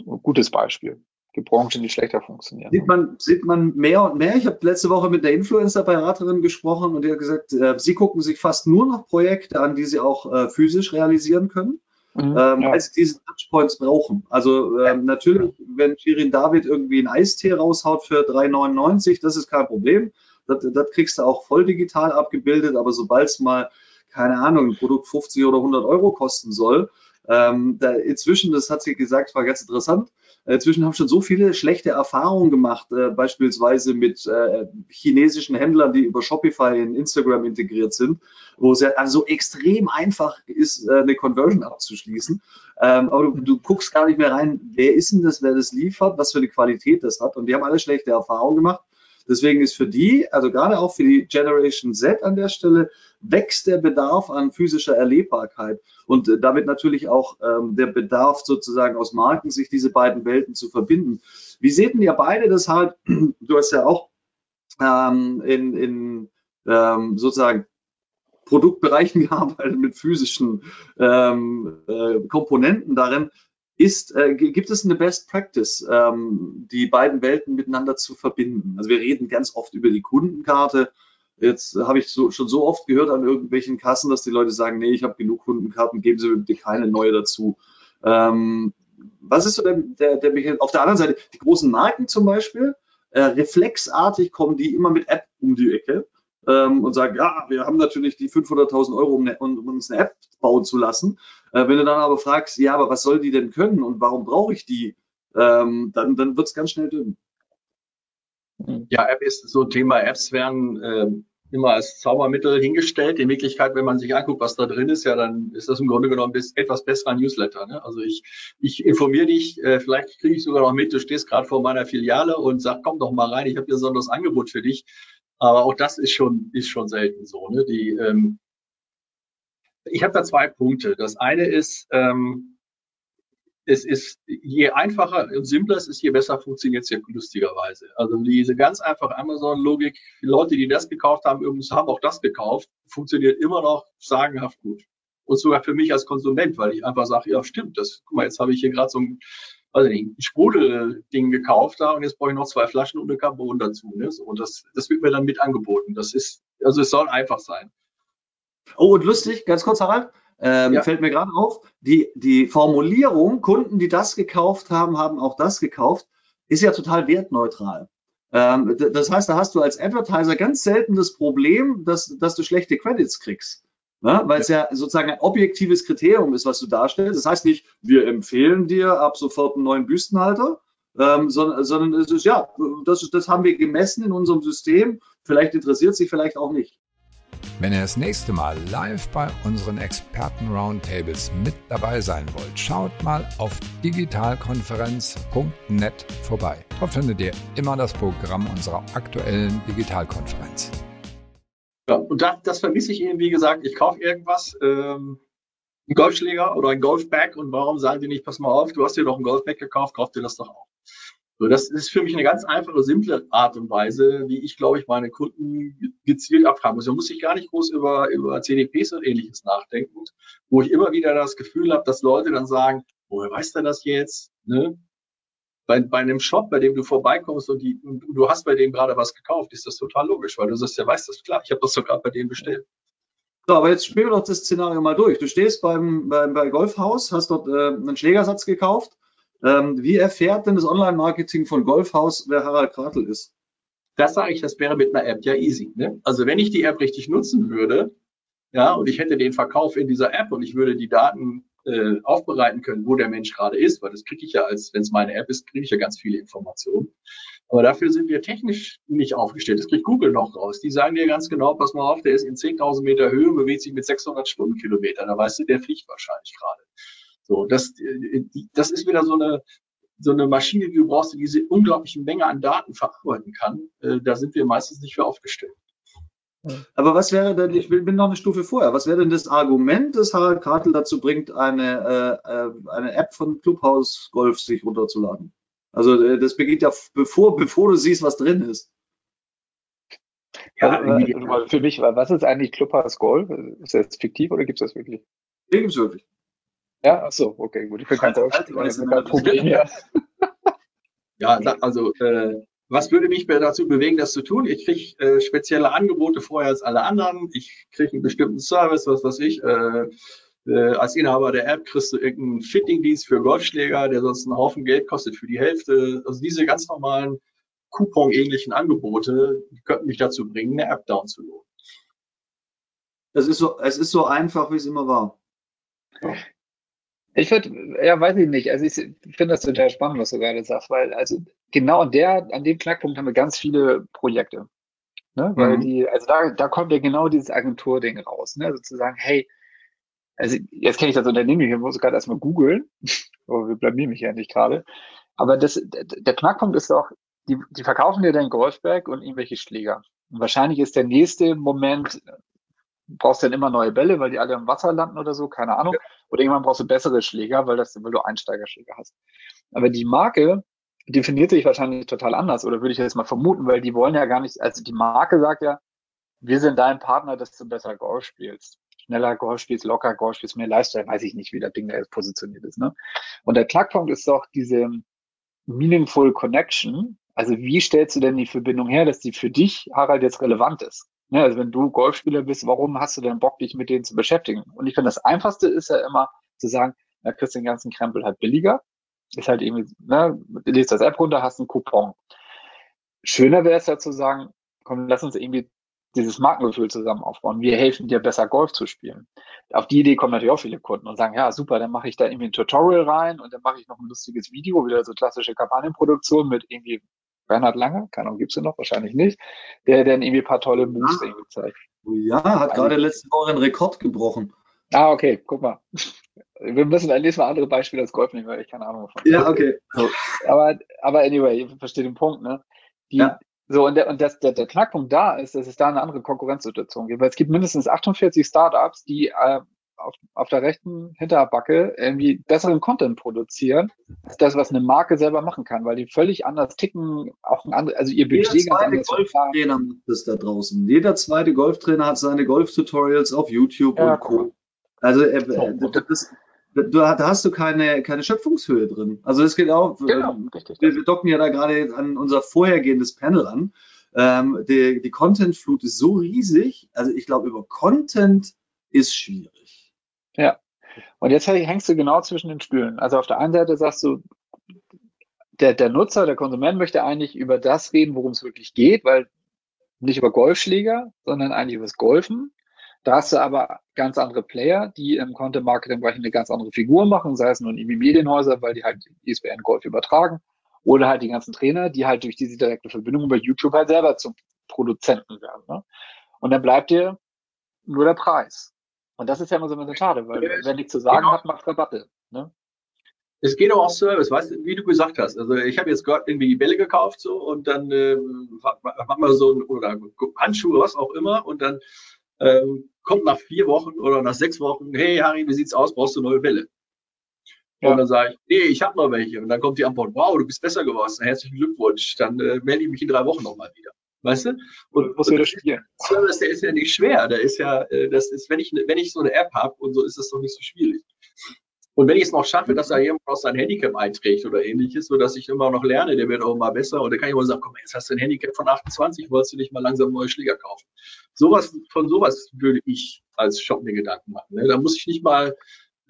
ein gutes Beispiel. Die Branchen, die schlechter funktionieren. Sieht man, sieht man mehr und mehr. Ich habe letzte Woche mit der Influencer-Beraterin gesprochen und die hat gesagt, äh, sie gucken sich fast nur noch Projekte an, die sie auch äh, physisch realisieren können. Mhm, ähm, ja. als diese Touchpoints brauchen. Also ähm, natürlich, wenn Shirin David irgendwie ein Eistee raushaut für 3,99, das ist kein Problem. Das, das kriegst du auch voll digital abgebildet, aber sobald es mal, keine Ahnung, ein Produkt 50 oder 100 Euro kosten soll, ähm, da inzwischen, das hat sie gesagt, war ganz interessant, Inzwischen habe schon so viele schlechte Erfahrungen gemacht, äh, beispielsweise mit äh, chinesischen Händlern, die über Shopify in Instagram integriert sind, wo es ja also extrem einfach ist, äh, eine Conversion abzuschließen. Ähm, aber du, du, guckst gar nicht mehr rein, wer ist denn das, wer das liefert, was für eine Qualität das hat. Und die haben alle schlechte Erfahrungen gemacht. Deswegen ist für die, also gerade auch für die Generation Z an der Stelle, wächst der Bedarf an physischer Erlebbarkeit und äh, damit natürlich auch ähm, der Bedarf sozusagen aus Marken, sich diese beiden Welten zu verbinden. Wie seht ihr beide das halt? Du hast ja auch ähm, in, in ähm, sozusagen Produktbereichen gearbeitet mit physischen ähm, äh, Komponenten darin. Ist, äh, gibt es eine Best Practice, ähm, die beiden Welten miteinander zu verbinden? Also wir reden ganz oft über die Kundenkarte, Jetzt habe ich so, schon so oft gehört an irgendwelchen Kassen, dass die Leute sagen, nee, ich habe genug Kundenkarten, geben Sie bitte keine neue dazu. Ähm, was ist so der, der, der, auf der anderen Seite, die großen Marken zum Beispiel, äh, reflexartig kommen die immer mit App um die Ecke ähm, und sagen, ja, wir haben natürlich die 500.000 Euro, um, ne, um, uns eine App bauen zu lassen. Äh, wenn du dann aber fragst, ja, aber was soll die denn können und warum brauche ich die, ähm, dann, dann wird es ganz schnell dünn. Ja, App ist so ein Thema. Apps werden äh, immer als Zaubermittel hingestellt. In Wirklichkeit, wenn man sich anguckt, was da drin ist, ja, dann ist das im Grunde genommen etwas besserer Newsletter. Ne? Also ich, ich informiere dich, äh, vielleicht kriege ich sogar noch mit, du stehst gerade vor meiner Filiale und sag, komm doch mal rein, ich habe hier ein besonderes Angebot für dich. Aber auch das ist schon, ist schon selten so. Ne? Die, ähm, ich habe da zwei Punkte. Das eine ist, ähm, es ist, je einfacher und simpler es ist, je besser funktioniert es ja lustigerweise. Also diese ganz einfache Amazon-Logik, die Leute, die das gekauft haben, übrigens haben auch das gekauft, funktioniert immer noch sagenhaft gut. Und sogar für mich als Konsument, weil ich einfach sage, ja stimmt, das, guck mal, jetzt habe ich hier gerade so ein, also ein Sprudelding gekauft da und jetzt brauche ich noch zwei Flaschen und eine Carbon dazu. Ne? So, und das, das wird mir dann mit angeboten. Das ist, also es soll einfach sein. Oh, und lustig, ganz kurz, Harald, ähm, ja. Fällt mir gerade auf, die, die Formulierung, Kunden, die das gekauft haben, haben auch das gekauft, ist ja total wertneutral. Ähm, das heißt, da hast du als Advertiser ganz selten das Problem, dass, dass du schlechte Credits kriegst. Ne? Weil es ja. sozusagen ein objektives Kriterium ist, was du darstellst. Das heißt nicht, wir empfehlen dir ab sofort einen neuen Büstenhalter, ähm, sondern, sondern es ist ja, das, das haben wir gemessen in unserem System. Vielleicht interessiert sich, vielleicht auch nicht. Wenn ihr das nächste Mal live bei unseren Experten-Roundtables mit dabei sein wollt, schaut mal auf digitalkonferenz.net vorbei. Dort findet ihr immer das Programm unserer aktuellen Digitalkonferenz. Ja, und das, das vermisse ich Ihnen, wie gesagt, ich kaufe irgendwas, ähm, einen Golfschläger oder ein Golfbag und warum sagen die nicht, pass mal auf, du hast dir doch ein Golfbag gekauft, kauf dir das doch auch. So, das ist für mich eine ganz einfache, simple Art und Weise, wie ich, glaube ich, meine Kunden gezielt abfragen muss. Da muss ich gar nicht groß über, über CDPs und ähnliches nachdenken, wo ich immer wieder das Gefühl habe, dass Leute dann sagen, woher weiß der das jetzt? Ne? Bei, bei einem Shop, bei dem du vorbeikommst und, die, und du hast bei dem gerade was gekauft, ist das total logisch, weil du sagst, ja, weißt das klar, ich habe das sogar bei dem bestellt. So, aber jetzt spielen wir doch das Szenario mal durch. Du stehst beim, beim bei Golfhaus, hast dort äh, einen Schlägersatz gekauft ähm, wie erfährt denn das Online-Marketing von Golfhaus, wer Harald Kratel ist? Das sage ich, das wäre mit einer App ja easy. Ne? Also wenn ich die App richtig nutzen würde, ja, und ich hätte den Verkauf in dieser App und ich würde die Daten äh, aufbereiten können, wo der Mensch gerade ist, weil das kriege ich ja als, wenn es meine App ist, kriege ich ja ganz viele Informationen. Aber dafür sind wir technisch nicht aufgestellt. Das kriegt Google noch raus. Die sagen dir ganz genau, pass mal auf, der ist in 10.000 Meter Höhe, bewegt sich mit 600 Stundenkilometern. Da weißt du, der fliegt wahrscheinlich gerade. So, das, äh, das ist wieder so eine, so eine Maschine, die du brauchst, die diese unglaubliche Menge an Daten verarbeiten kann. Äh, da sind wir meistens nicht für aufgestellt. Aber was wäre denn, ich bin noch eine Stufe vorher, was wäre denn das Argument, das Harald Kartel dazu bringt, eine, äh, äh eine App von Clubhouse Golf sich runterzuladen? Also das beginnt ja bevor, bevor du siehst, was drin ist. Ja, also, für mich, was ist eigentlich Clubhouse Golf? Ist das fiktiv oder gibt es das wirklich? Den gibt es wirklich. Ja, ach so, okay, gut. Ich bin kein kein Problem, ja. Ja, also äh, was würde mich dazu bewegen, das zu tun? Ich kriege äh, spezielle Angebote vorher als alle anderen. Ich kriege einen bestimmten Service, was weiß ich. Äh, äh, als Inhaber der App kriegst du irgendeinen Fittingdienst für Golfschläger, der sonst einen Haufen Geld kostet für die Hälfte. Also diese ganz normalen Coupon-ähnlichen Angebote die könnten mich dazu bringen, eine App downzuladen. Es ist so, es ist so einfach, wie es immer war. Ja. Ich würde, ja, weiß ich nicht. Also ich finde das total spannend, was du gerade sagst, weil also genau an der, an dem Knackpunkt haben wir ganz viele Projekte. Ne? Weil mhm. die, also da, da kommt ja genau dieses Agenturding raus, ne? Also zu sagen, hey, also jetzt kenne ich das Unternehmen, ich muss gerade erstmal googeln, aber wir blamieren mich ja nicht gerade. Aber das, der Knackpunkt ist doch, die, die verkaufen dir dein Golfberg und irgendwelche Schläger. Und wahrscheinlich ist der nächste Moment, brauchst du dann immer neue Bälle, weil die alle im Wasser landen oder so, keine Ahnung. Oder irgendwann brauchst du bessere Schläger, weil, das, weil du Einsteigerschläger hast. Aber die Marke definiert sich wahrscheinlich total anders, oder würde ich jetzt mal vermuten, weil die wollen ja gar nicht, also die Marke sagt ja, wir sind dein Partner, dass du besser Golf spielst. Schneller Golf spielst, locker Golf spielst, mehr Lifestyle, weiß ich nicht, wie das Ding da jetzt positioniert ist. Ne? Und der Knackpunkt ist doch diese Meaningful Connection. Also wie stellst du denn die Verbindung her, dass die für dich, Harald, jetzt relevant ist? Ja, also wenn du Golfspieler bist, warum hast du denn Bock, dich mit denen zu beschäftigen? Und ich finde, das Einfachste ist ja immer zu sagen, na, kriegst den ganzen Krempel halt billiger. Ist halt irgendwie, ne, du lädst das App runter, hast einen Coupon. Schöner wäre es ja zu sagen, komm, lass uns irgendwie dieses Markengefühl zusammen aufbauen. Wir helfen dir besser Golf zu spielen. Auf die Idee kommen natürlich auch viele Kunden und sagen, ja, super, dann mache ich da irgendwie ein Tutorial rein und dann mache ich noch ein lustiges Video, wieder so klassische Kampagnenproduktion mit irgendwie Bernhard Lange, keine Ahnung, gibt's ihn noch, wahrscheinlich nicht, der dann irgendwie ein paar tolle Moves ja. irgendwie zeigt. Ja, hat gerade letzte Woche einen Rekord gebrochen. Ah, okay, guck mal. Wir müssen ein nächstes Mal andere Beispiele als Golf nehmen, weil ich keine Ahnung davon Ja, okay. Aber, aber anyway, ich verstehe den Punkt, ne? Die, ja. So, und, der, und das, der, der Knackpunkt da ist, dass es da eine andere Konkurrenzsituation gibt, weil es gibt mindestens 48 Startups, die äh, auf, auf der rechten Hinterbacke irgendwie besseren Content produzieren, als das, was eine Marke selber machen kann, weil die völlig anders ticken, auch ein anderes, also ihr Budget Jeder zweite Golftrainer macht das da draußen. Jeder zweite Golftrainer hat seine Golf-Tutorials auf YouTube ja, und Co. Cool. Also äh, äh das, du, da hast du keine, keine Schöpfungshöhe drin. Also es geht auch, genau, äh, richtig, wir, wir docken ja da gerade an unser vorhergehendes Panel an. Ähm, die, die Content-Flut ist so riesig, also ich glaube, über Content ist schwierig. Ja. Und jetzt hängst du genau zwischen den Stühlen. Also auf der einen Seite sagst du, der, der Nutzer, der Konsument möchte eigentlich über das reden, worum es wirklich geht, weil nicht über Golfschläger, sondern eigentlich über das Golfen. Da hast du aber ganz andere Player, die im Content-Marketing-Bereich eine ganz andere Figur machen, sei es nun irgendwie Medienhäuser, weil die halt ISBN Golf übertragen, Oder halt die ganzen Trainer, die halt durch diese direkte Verbindung über YouTube halt selber zum Produzenten werden. Ne? Und dann bleibt dir nur der Preis. Und das ist ja immer so ein bisschen schade, weil wer nichts zu sagen genau. hat, macht Rabatte. Ne? Es geht auch aus Service, weißt du, wie du gesagt hast. Also ich habe jetzt gerade irgendwie Bälle gekauft so und dann äh, machen wir so ein, oder Handschuhe, was auch immer und dann ähm, kommt nach vier Wochen oder nach sechs Wochen, hey Harry, wie sieht's aus? Brauchst du neue Bälle? Ja. Und dann sage ich, nee, ich habe noch welche. Und dann kommt die Antwort, wow, du bist besser geworden. Herzlichen Glückwunsch. Dann äh, melde ich mich in drei Wochen nochmal wieder. Weißt du? Und muss wieder spielen. Service, der ist ja nicht schwer. Der ist ja, äh, das ist, wenn ich, wenn ich so eine App habe und so, ist das doch nicht so schwierig. Und wenn ich es noch schaffe, dass da jemand aus sein Handicap einträgt oder ähnliches, so dass ich immer noch lerne, der wird auch mal besser. Und dann kann ich mal sagen, komm, jetzt hast du ein Handicap von 28, wolltest du nicht mal langsam neue Schläger kaufen. Sowas, von sowas würde ich als Shop mir Gedanken machen. Ne? Da muss ich nicht mal,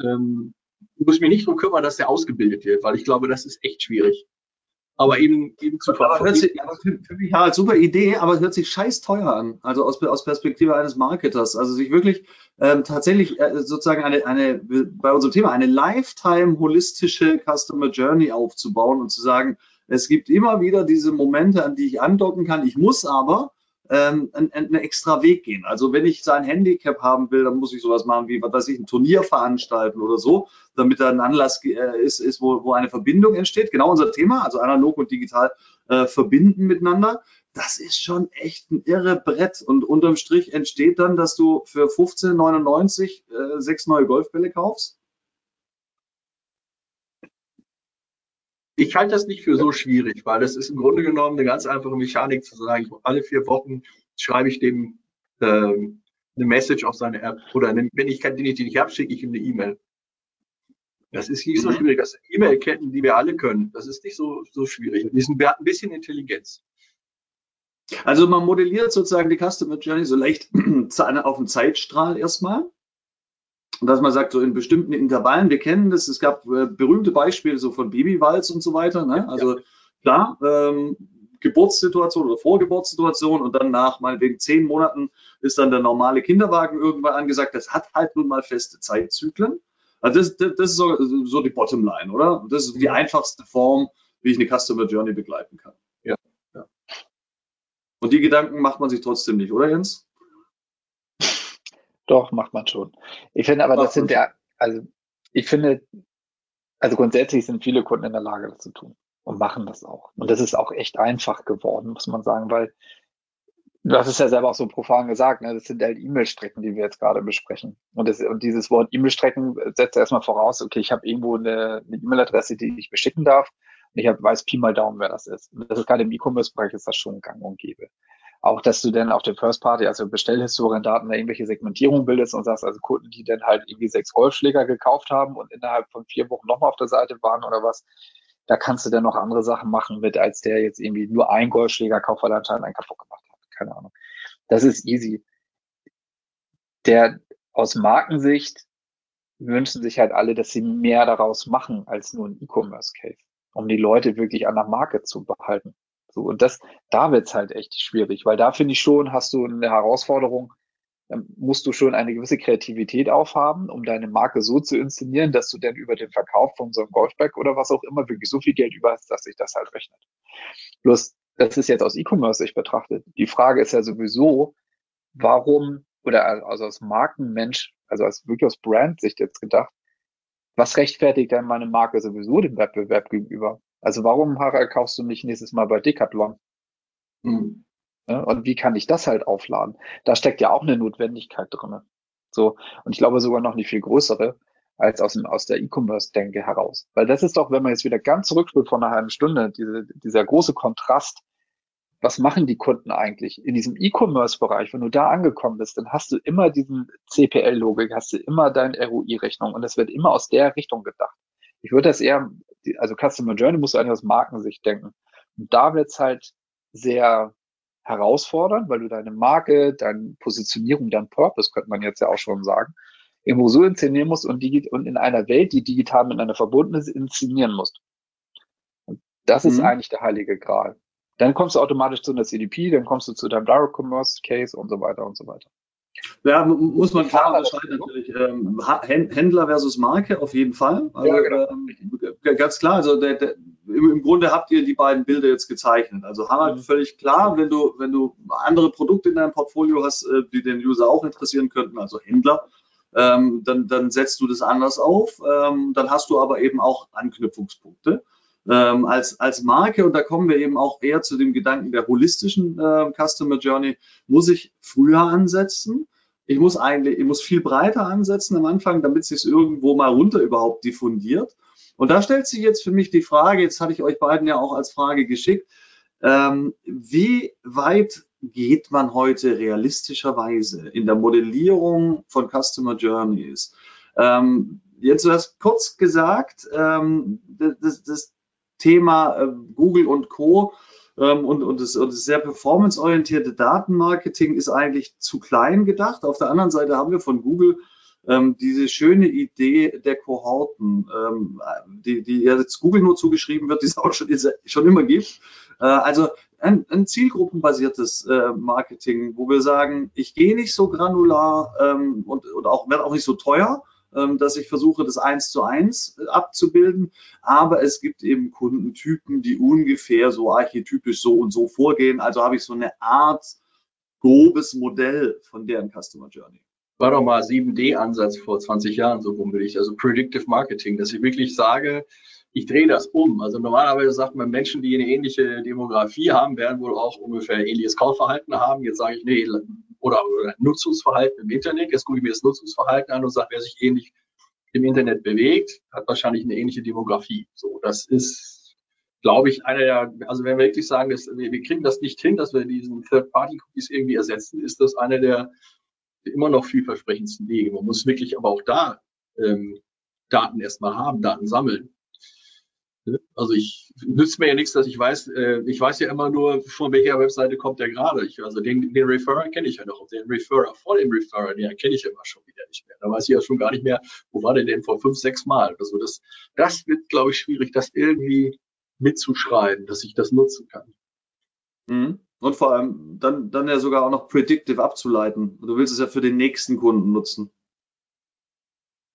ähm, muss mich nicht drum kümmern, dass der ausgebildet wird, weil ich glaube, das ist echt schwierig. Aber eben, eben zu aber sich, aber für, für mich ja, super Idee, aber es hört sich scheiß teuer an. Also aus, aus Perspektive eines Marketers. Also sich wirklich ähm, tatsächlich äh, sozusagen eine, eine, bei unserem Thema, eine lifetime holistische Customer Journey aufzubauen und zu sagen, es gibt immer wieder diese Momente, an die ich andocken kann. Ich muss aber ähm, einen, extra Weg gehen. Also wenn ich sein Handicap haben will, dann muss ich sowas machen wie, was weiß ich, ein Turnier veranstalten oder so, damit da ein Anlass äh, ist, ist wo, wo eine Verbindung entsteht. Genau unser Thema, also analog und digital äh, verbinden miteinander. Das ist schon echt ein irre Brett. Und unterm Strich entsteht dann, dass du für 15,99 äh, sechs neue Golfbälle kaufst. Ich halte das nicht für so schwierig, weil das ist im Grunde genommen eine ganz einfache Mechanik zu sagen, alle vier Wochen schreibe ich dem ähm, eine Message auf seine App oder eine, wenn ich den ich nicht habe, schicke ich ihm eine E-Mail. Das ist nicht so mhm. schwierig. Das sind E-Mail-Ketten, die wir alle können. Das ist nicht so, so schwierig. Die sind ein bisschen Intelligenz. Also man modelliert sozusagen die Customer Journey so leicht auf dem Zeitstrahl erstmal. Und dass man sagt, so in bestimmten Intervallen, wir kennen das, es gab äh, berühmte Beispiele so von Babywalz und so weiter. Ne? Also ja. klar, ähm, Geburtssituation oder Vorgeburtssituation und dann nach meinetwegen zehn Monaten ist dann der normale Kinderwagen irgendwann angesagt. Das hat halt nun mal feste Zeitzyklen. Also das, das, das ist so, so die Bottomline, oder? Das ist die einfachste Form, wie ich eine Customer Journey begleiten kann. Ja. ja. Und die Gedanken macht man sich trotzdem nicht, oder Jens? Doch, macht man schon. Ich finde aber, das sind ja, also ich finde, also grundsätzlich sind viele Kunden in der Lage, das zu tun und machen das auch. Und das ist auch echt einfach geworden, muss man sagen, weil du hast es ja selber auch so profan gesagt, ne? das sind halt E-Mail-Strecken, die wir jetzt gerade besprechen. Und, das, und dieses Wort E-Mail-Strecken setzt erstmal voraus, okay, ich habe irgendwo eine, E-Mail-Adresse, die ich beschicken darf. Und ich hab, weiß Pi mal Daumen, wer das ist. Und das ist gerade im E-Commerce-Bereich ist das schon gang und gäbe. Auch, dass du dann auf der First Party, also Bestellhistoriendaten, da irgendwelche Segmentierung bildest und sagst, also Kunden, die dann halt irgendwie sechs Golfschläger gekauft haben und innerhalb von vier Wochen nochmal auf der Seite waren oder was, da kannst du dann noch andere Sachen machen mit, als der jetzt irgendwie nur ein Golfschläger kauft, weil er anscheinend einen kaputt gemacht hat. Keine Ahnung. Das ist easy. Der aus Markensicht wünschen sich halt alle, dass sie mehr daraus machen als nur ein E-Commerce-Case, um die Leute wirklich an der Marke zu behalten. So, und das, da wird's halt echt schwierig, weil da finde ich schon, hast du eine Herausforderung, dann musst du schon eine gewisse Kreativität aufhaben, um deine Marke so zu inszenieren, dass du dann über den Verkauf von so einem Golfbag oder was auch immer wirklich so viel Geld über hast, dass sich das halt rechnet. Bloß, das ist jetzt aus E-Commerce-Sicht betrachtet. Die Frage ist ja sowieso, warum, oder also aus Markenmensch, also als wirklich aus Brand-Sicht jetzt gedacht, was rechtfertigt denn meine Marke sowieso dem Wettbewerb gegenüber? Also warum, Harald, kaufst du nicht nächstes Mal bei Decathlon? Mhm. Und wie kann ich das halt aufladen? Da steckt ja auch eine Notwendigkeit drin. So, und ich glaube sogar noch eine viel größere als aus, dem, aus der E-Commerce-Denke heraus. Weil das ist doch, wenn man jetzt wieder ganz zurückspielt von einer halben Stunde, diese, dieser große Kontrast, was machen die Kunden eigentlich in diesem E-Commerce-Bereich? Wenn du da angekommen bist, dann hast du immer diesen CPL-Logik, hast du immer deine ROI-Rechnung und es wird immer aus der Richtung gedacht. Ich würde das eher also Customer Journey musst du eigentlich aus Markensicht denken. Und da wird's halt sehr herausfordernd, weil du deine Marke, deine Positionierung, dein Purpose, könnte man jetzt ja auch schon sagen, irgendwo so inszenieren musst und, und in einer Welt, die digital miteinander verbunden ist, inszenieren musst. Und das mhm. ist eigentlich der heilige Gral. Dann kommst du automatisch zu einer CDP, dann kommst du zu deinem Direct Commerce Case und so weiter und so weiter. Ja, muss man klar unterscheiden natürlich. Ähm, Händler versus Marke auf jeden Fall. Also, ja, genau. ähm, ganz klar, also der, der, im, im, Grunde habt ihr die beiden Bilder jetzt gezeichnet. Also Harald, mhm. völlig klar, wenn du, wenn du andere Produkte in deinem Portfolio hast, äh, die den User auch interessieren könnten, also Händler, ähm, dann, dann setzt du das anders auf. Ähm, dann hast du aber eben auch Anknüpfungspunkte. Ähm, als, als Marke, und da kommen wir eben auch eher zu dem Gedanken der holistischen äh, Customer Journey, muss ich früher ansetzen. Ich muss eigentlich, ich muss viel breiter ansetzen am Anfang, damit sich irgendwo mal runter überhaupt diffundiert. Und da stellt sich jetzt für mich die Frage, jetzt hatte ich euch beiden ja auch als Frage geschickt, ähm, wie weit geht man heute realistischerweise in der Modellierung von Customer Journeys? Ähm, jetzt, du hast kurz gesagt, ähm, das, das, Thema äh, Google und Co. Ähm, und, und, das, und das sehr performanceorientierte Datenmarketing ist eigentlich zu klein gedacht. Auf der anderen Seite haben wir von Google ähm, diese schöne Idee der Kohorten, ähm, die, die jetzt Google nur zugeschrieben wird, die es auch schon, schon immer gibt. Äh, also ein, ein zielgruppenbasiertes äh, Marketing, wo wir sagen, ich gehe nicht so granular ähm, und, und auch werde auch nicht so teuer, dass ich versuche, das eins zu eins abzubilden. Aber es gibt eben Kundentypen, die ungefähr so archetypisch so und so vorgehen. Also habe ich so eine Art grobes Modell von deren Customer Journey war doch mal 7D-Ansatz vor 20 Jahren so bummelig, also Predictive Marketing, dass ich wirklich sage, ich drehe das um. Also normalerweise sagt man, Menschen, die eine ähnliche Demografie haben, werden wohl auch ungefähr ähnliches Kaufverhalten haben. Jetzt sage ich, nee, oder, Nutzungsverhalten im Internet. Jetzt gucke ich mir das Nutzungsverhalten an und sage, wer sich ähnlich im Internet bewegt, hat wahrscheinlich eine ähnliche Demografie. So, das ist, glaube ich, einer der, also wenn wir wirklich sagen, dass wir, wir kriegen das nicht hin, dass wir diesen Third-Party-Cookies irgendwie ersetzen, ist das einer der immer noch vielversprechendsten Wege. Man muss wirklich aber auch da ähm, Daten erstmal haben, Daten sammeln. Also ich nützt mir ja nichts, dass ich weiß, äh, ich weiß ja immer nur, von welcher Webseite kommt der gerade. Ich, also den, den Referrer kenne ich ja noch. Den Referrer vor dem Referrer, den kenne ich immer schon wieder nicht mehr. Da weiß ich ja schon gar nicht mehr, wo war der denn vor fünf, sechs Mal. Also das, das wird, glaube ich, schwierig, das irgendwie mitzuschreiben, dass ich das nutzen kann. Mhm. Und vor allem dann, dann ja sogar auch noch predictive abzuleiten. Du willst es ja für den nächsten Kunden nutzen.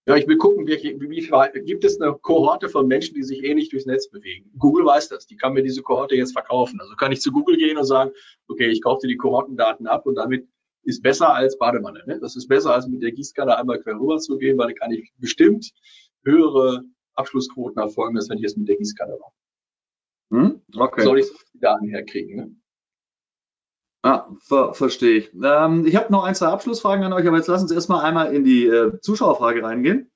Ja, ich will gucken, wie, wie, wie gibt es eine Kohorte von Menschen, die sich ähnlich durchs Netz bewegen. Google weiß das, die kann mir diese Kohorte jetzt verkaufen. Also kann ich zu Google gehen und sagen, okay, ich kaufe dir die Kohortendaten ab und damit ist besser als Badewanne. Ne? Das ist besser als mit der Gießkanne einmal quer rüber zu gehen, weil dann kann ich bestimmt höhere Abschlussquoten erfolgen, als wenn ich es mit der Gießkanne mache. Hm? Okay. Soll ich die Daten herkriegen? Ne? Ah, ver verstehe ich. Ähm, ich habe noch ein, zwei Abschlussfragen an euch, aber jetzt lassen uns erstmal einmal in die äh, Zuschauerfrage reingehen.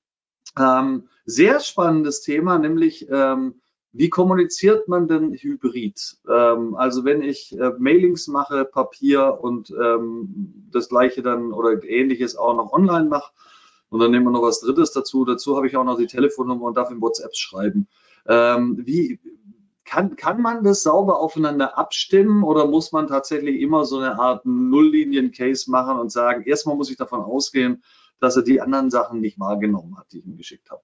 Ähm, sehr spannendes Thema, nämlich ähm, wie kommuniziert man denn hybrid? Ähm, also wenn ich äh, Mailings mache, Papier und ähm, das gleiche dann oder ähnliches auch noch online mache und dann nehmen wir noch was Drittes dazu. Dazu habe ich auch noch die Telefonnummer und darf in WhatsApp schreiben. Ähm, wie, kann, kann man das sauber aufeinander abstimmen oder muss man tatsächlich immer so eine Art Nulllinien-Case machen und sagen, erstmal muss ich davon ausgehen, dass er die anderen Sachen nicht wahrgenommen hat, die ich ihm geschickt habe?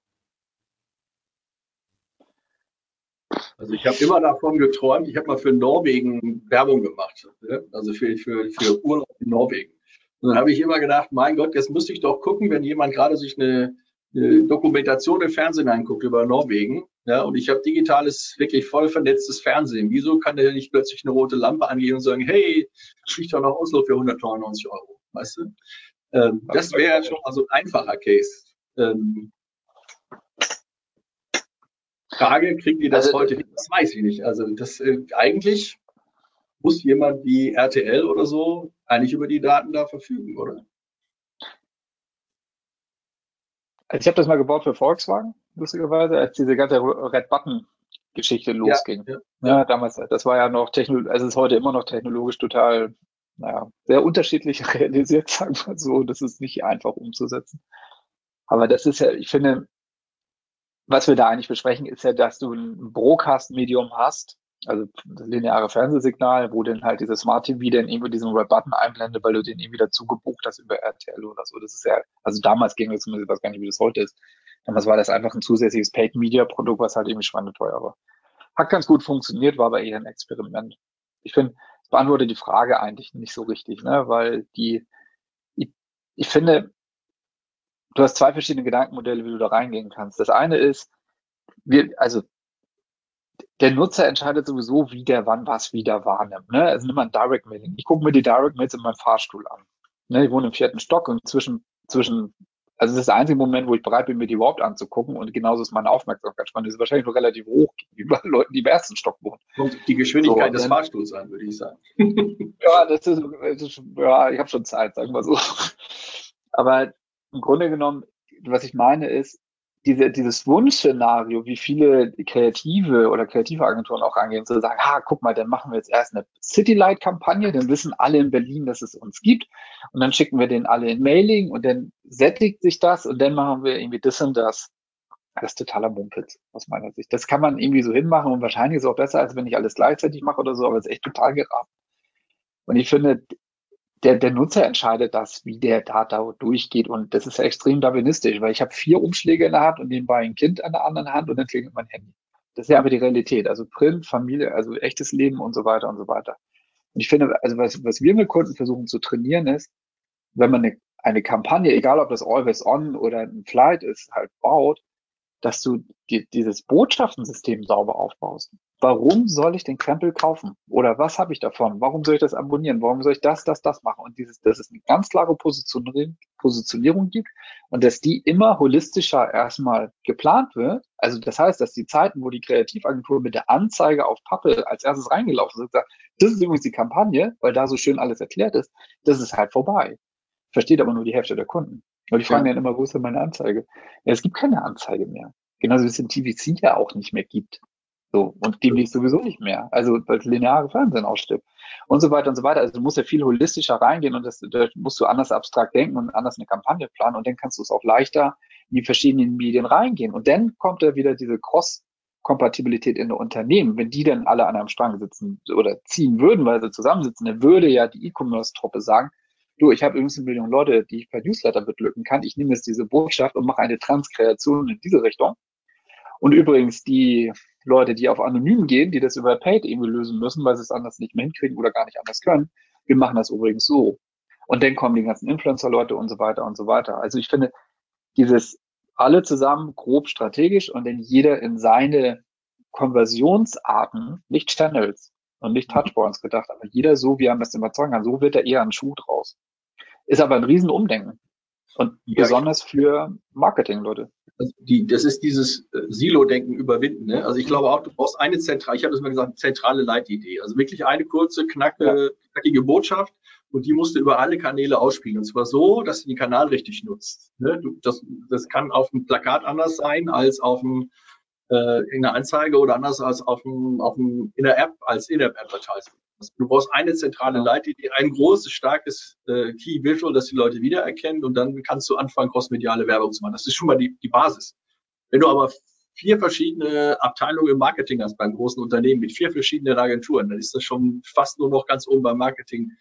Also ich habe immer davon geträumt, ich habe mal für Norwegen Werbung gemacht, ne? also für, für, für Urlaub in Norwegen. Und dann habe ich immer gedacht, mein Gott, jetzt müsste ich doch gucken, wenn jemand gerade sich eine, eine Dokumentation im Fernsehen anguckt über Norwegen, ja, und ich habe digitales, wirklich voll vernetztes Fernsehen. Wieso kann der nicht plötzlich eine rote Lampe angehen und sagen, hey, fliegt doch noch Oslo für 199 Euro? Weißt du? Ähm, das wäre schon mal so ein einfacher Case. Ähm, Frage, kriegen die das also, heute hin? Das weiß ich nicht. Also das äh, eigentlich muss jemand wie RTL oder so eigentlich über die Daten da verfügen, oder? Also ich habe das mal gebaut für Volkswagen lustigerweise, als diese ganze Red Button Geschichte losging. Ja, ja. ja, damals, das war ja noch technologisch, also es ist heute immer noch technologisch total, naja, sehr unterschiedlich realisiert, sagen wir so. Das ist nicht einfach umzusetzen. Aber das ist ja, ich finde, was wir da eigentlich besprechen, ist ja, dass du ein Broadcast-Medium hast, also das lineare Fernsehsignal, wo dann halt dieses Smart TV dann irgendwie diesen Red Button einblendet, weil du den irgendwie dazu gebucht hast über RTL oder so. Das ist ja, also damals ging das zumindest, ich weiß gar nicht, wie das heute ist. Damals war das einfach ein zusätzliches Paid-Media-Produkt, was halt irgendwie schweineteuer war. Hat ganz gut funktioniert, war aber eher ein Experiment. Ich finde, es beantwortet die Frage eigentlich nicht so richtig, ne? weil die, ich, ich finde, du hast zwei verschiedene Gedankenmodelle, wie du da reingehen kannst. Das eine ist, wir, also der Nutzer entscheidet sowieso, wie der wann was wieder wahrnimmt. Ne? Also nimm mal ein Direct Mailing. Ich gucke mir die Direct Mails in meinem Fahrstuhl an. Ne? Ich wohne im vierten Stock und zwischen, zwischen, also das ist der einzige Moment, wo ich bereit bin, mir die überhaupt anzugucken und genauso ist meine Aufmerksamkeitsspanne. Die ist wahrscheinlich noch relativ hoch gegenüber Leuten, die im ersten Stock wohnen. Und die Geschwindigkeit so, des dann, Fahrstuhls an, würde ich sagen. ja, das ist, das ist ja, ich habe schon Zeit, sagen wir so. Aber im Grunde genommen, was ich meine ist, diese, dieses Wunschszenario, wie viele kreative oder kreative Agenturen auch angehen, zu sagen, ha, guck mal, dann machen wir jetzt erst eine Citylight-Kampagne, dann wissen alle in Berlin, dass es uns gibt und dann schicken wir den alle in Mailing und dann sättigt sich das und dann machen wir irgendwie das und das. Das ist totaler Mumpitz aus meiner Sicht. Das kann man irgendwie so hinmachen und wahrscheinlich ist es auch besser, als wenn ich alles gleichzeitig mache oder so, aber es ist echt total geraten. Und ich finde, der, der Nutzer entscheidet das, wie der Data durchgeht. Und das ist ja extrem darwinistisch, weil ich habe vier Umschläge in der Hand und nebenbei ein Kind an der anderen Hand und dann klingelt mein Handy. Das ist ja aber die Realität. Also Print, Familie, also echtes Leben und so weiter und so weiter. Und ich finde, also was, was wir mit Kunden versuchen zu trainieren ist, wenn man eine, eine Kampagne, egal ob das Always On oder ein Flight ist, halt baut, dass du die, dieses Botschaftensystem sauber aufbaust. Warum soll ich den Krempel kaufen? Oder was habe ich davon? Warum soll ich das abonnieren? Warum soll ich das, das, das machen? Und dieses, dass es eine ganz klare Positionierung, Positionierung gibt und dass die immer holistischer erstmal geplant wird. Also das heißt, dass die Zeiten, wo die Kreativagentur mit der Anzeige auf Pappe als erstes reingelaufen ist, sagt, das ist übrigens die Kampagne, weil da so schön alles erklärt ist, das ist halt vorbei. Versteht aber nur die Hälfte der Kunden. Weil die fragen ja. dann immer, wo ist denn meine Anzeige? Ja, es gibt keine Anzeige mehr. Genauso wie es den TVC ja auch nicht mehr gibt. So, und demnächst sowieso nicht mehr. Also, weil das lineare Fernsehen ausstirbt. Und so weiter und so weiter. Also, du musst ja viel holistischer reingehen und das, da musst du anders abstrakt denken und anders eine Kampagne planen und dann kannst du es auch leichter in die verschiedenen Medien reingehen. Und dann kommt da wieder diese Cross-Kompatibilität in der Unternehmen. Wenn die dann alle an einem Strang sitzen oder ziehen würden, weil sie zusammensitzen, dann würde ja die E-Commerce-Truppe sagen, du, ich habe übrigens eine Million Leute, die ich per Newsletter beglücken kann. Ich nehme jetzt diese Botschaft und mache eine Transkreation in diese Richtung. Und übrigens die Leute, die auf anonym gehen, die das über Paid irgendwie lösen müssen, weil sie es anders nicht mehr hinkriegen oder gar nicht anders können, wir machen das übrigens so. Und dann kommen die ganzen Influencer-Leute und so weiter und so weiter. Also ich finde, dieses alle zusammen grob strategisch und dann jeder in seine Konversionsarten, nicht Channels und nicht Touchpoints gedacht, aber jeder so, wie er am besten überzeugen kann, so wird er eher ein Schuh draus. Ist aber ein Riesenumdenken. Und ja, besonders für Marketing-Leute. Also die, das ist dieses äh, Silo-Denken überwinden. Ne? Also ich glaube auch, du brauchst eine zentrale, ich habe das mal gesagt, zentrale Leitidee. Also wirklich eine kurze, knacke, ja. knackige Botschaft und die musst du über alle Kanäle ausspielen. Und zwar so, dass du den Kanal richtig nutzt. Ne? Du, das, das kann auf dem Plakat anders sein als auf dem äh, in der Anzeige oder anders als auf dem, auf dem in der App als In-App-Advertising. Du brauchst eine zentrale Leitidee, ein großes, starkes äh, Key Visual, das die Leute wiedererkennen und dann kannst du anfangen, crossmediale Werbung zu machen. Das ist schon mal die, die Basis. Wenn du aber vier verschiedene Abteilungen im Marketing hast beim großen Unternehmen mit vier verschiedenen Agenturen, dann ist das schon fast nur noch ganz oben beim Marketing,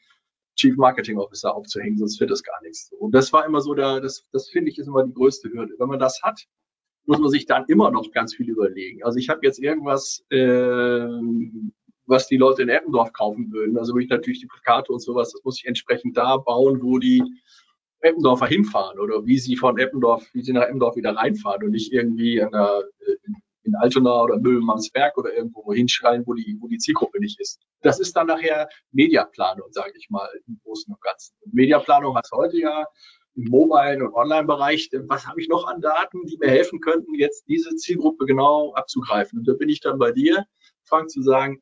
Chief Marketing Officer aufzuhängen, sonst wird das gar nichts. Und das war immer so da, das, das finde ich ist immer die größte Hürde. Wenn man das hat, muss man sich dann immer noch ganz viel überlegen. Also ich habe jetzt irgendwas äh, was die Leute in Eppendorf kaufen würden. Also würde ich natürlich die Plakate und sowas, das muss ich entsprechend da bauen, wo die Eppendorfer hinfahren oder wie sie von Eppendorf, wie sie nach Eppendorf wieder reinfahren und nicht irgendwie in, der, in Altona oder Müllmannsberg oder irgendwo hinschreien, wo die, wo die Zielgruppe nicht ist. Das ist dann nachher Mediaplanung, sage ich mal, im Großen und Ganzen. Und Mediaplanung hast heute ja im Mobile- und Online-Bereich. Was habe ich noch an Daten, die mir helfen könnten, jetzt diese Zielgruppe genau abzugreifen? Und da bin ich dann bei dir, Frank, zu sagen,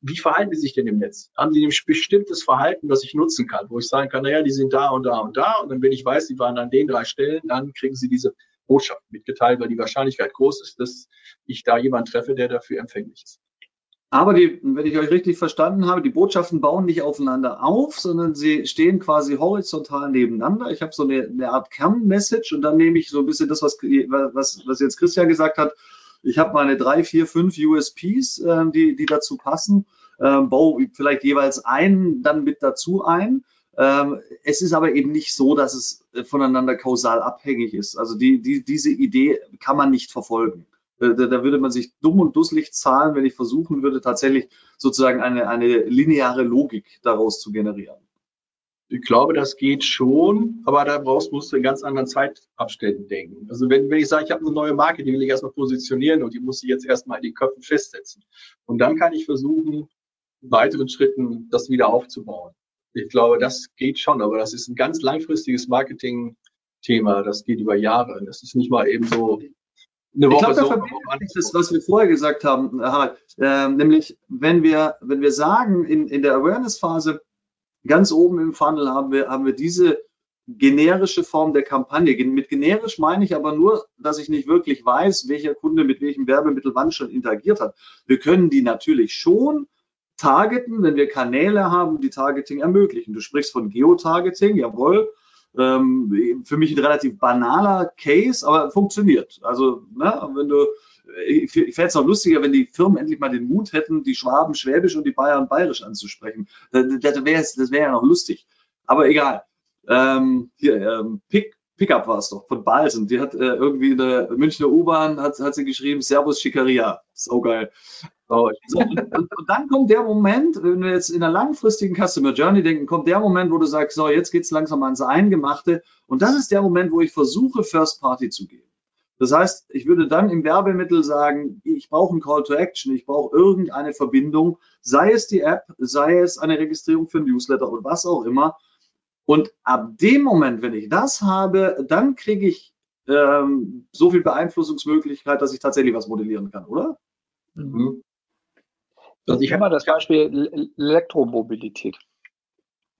wie verhalten die sich denn im Netz? Haben die ein bestimmtes Verhalten, das ich nutzen kann, wo ich sagen kann, naja, die sind da und da und da und dann, wenn ich weiß, die waren an den drei Stellen, dann kriegen sie diese Botschaft mitgeteilt, weil die Wahrscheinlichkeit groß ist, dass ich da jemanden treffe, der dafür empfänglich ist. Aber die, wenn ich euch richtig verstanden habe, die Botschaften bauen nicht aufeinander auf, sondern sie stehen quasi horizontal nebeneinander. Ich habe so eine, eine Art Kernmessage und dann nehme ich so ein bisschen das, was, was, was jetzt Christian gesagt hat, ich habe meine drei, vier, fünf USPs, äh, die, die dazu passen, äh, baue vielleicht jeweils einen dann mit dazu ein. Ähm, es ist aber eben nicht so, dass es äh, voneinander kausal abhängig ist. Also die, die, diese Idee kann man nicht verfolgen. Da, da würde man sich dumm und dusselig zahlen, wenn ich versuchen würde, tatsächlich sozusagen eine, eine lineare Logik daraus zu generieren. Ich glaube, das geht schon, aber da brauchst, musst du in ganz anderen Zeitabständen denken. Also wenn, wenn ich sage, ich habe eine neue Marke, die will ich erstmal positionieren und die muss ich jetzt erstmal in die Köpfe festsetzen. Und dann kann ich versuchen, in weiteren Schritten das wieder aufzubauen. Ich glaube, das geht schon, aber das ist ein ganz langfristiges Marketing-Thema. Das geht über Jahre. Das ist nicht mal eben so eine Woche ich glaube, so. verbindet das, was wir vorher gesagt haben, Harald. Äh, nämlich, wenn wir, wenn wir sagen, in, in der Awareness-Phase, Ganz oben im Funnel haben wir, haben wir diese generische Form der Kampagne. Mit generisch meine ich aber nur, dass ich nicht wirklich weiß, welcher Kunde mit welchem Werbemittel wann schon interagiert hat. Wir können die natürlich schon targeten, wenn wir Kanäle haben, die Targeting ermöglichen. Du sprichst von Geotargeting, jawohl. Ähm, für mich ein relativ banaler Case, aber funktioniert. Also, ne, wenn du ich, fände es noch lustiger, wenn die Firmen endlich mal den Mut hätten, die Schwaben Schwäbisch und die Bayern Bayerisch anzusprechen. Das, das wäre wär ja noch lustig. Aber egal. Ähm, hier, ähm, Pick, Pickup war es doch, von Balsen. Die hat äh, irgendwie in der Münchner U-Bahn hat, hat sie geschrieben, Servus Schickeria. So geil. So, und, und, dann kommt der Moment, wenn wir jetzt in einer langfristigen Customer Journey denken, kommt der Moment, wo du sagst, so, jetzt geht's langsam ans Eingemachte. Und das ist der Moment, wo ich versuche, First Party zu gehen. Das heißt, ich würde dann im Werbemittel sagen, ich brauche einen Call to Action, ich brauche irgendeine Verbindung, sei es die App, sei es eine Registrierung für ein Newsletter und was auch immer. Und ab dem Moment, wenn ich das habe, dann kriege ich ähm, so viel Beeinflussungsmöglichkeit, dass ich tatsächlich was modellieren kann, oder? Mhm. Also ich habe mal das Beispiel Elektromobilität.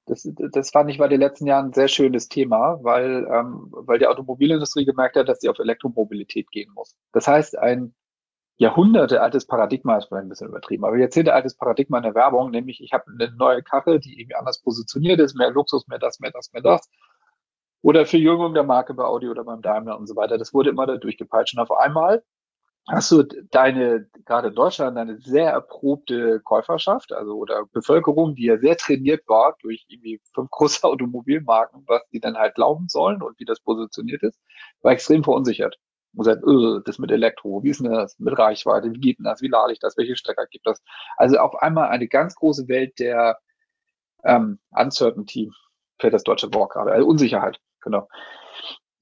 Das, das fand ich bei den letzten Jahren ein sehr schönes Thema, weil, ähm, weil die Automobilindustrie gemerkt hat, dass sie auf Elektromobilität gehen muss. Das heißt, ein Jahrhunderte altes Paradigma ist vielleicht ein bisschen übertrieben, aber Jahrzehnte altes Paradigma in der Werbung, nämlich ich habe eine neue Karre, die irgendwie anders positioniert ist, mehr Luxus, mehr das, mehr das, mehr das. Oder Verjüngung der Marke bei Audi oder beim Daimler und so weiter. Das wurde immer da durchgepeitscht. Und auf einmal hast du deine, gerade in Deutschland, eine sehr erprobte Käuferschaft, also oder Bevölkerung, die ja sehr trainiert war durch irgendwie fünf große Automobilmarken, was die dann halt glauben sollen und wie das positioniert ist, war extrem verunsichert. Und sagt, öh, das mit Elektro, wie ist denn das mit Reichweite, wie geht denn das, wie lade ich das, welche Stecker gibt das? Also auf einmal eine ganz große Welt der ähm, Uncertainty, fällt das deutsche Wort gerade, also Unsicherheit, genau.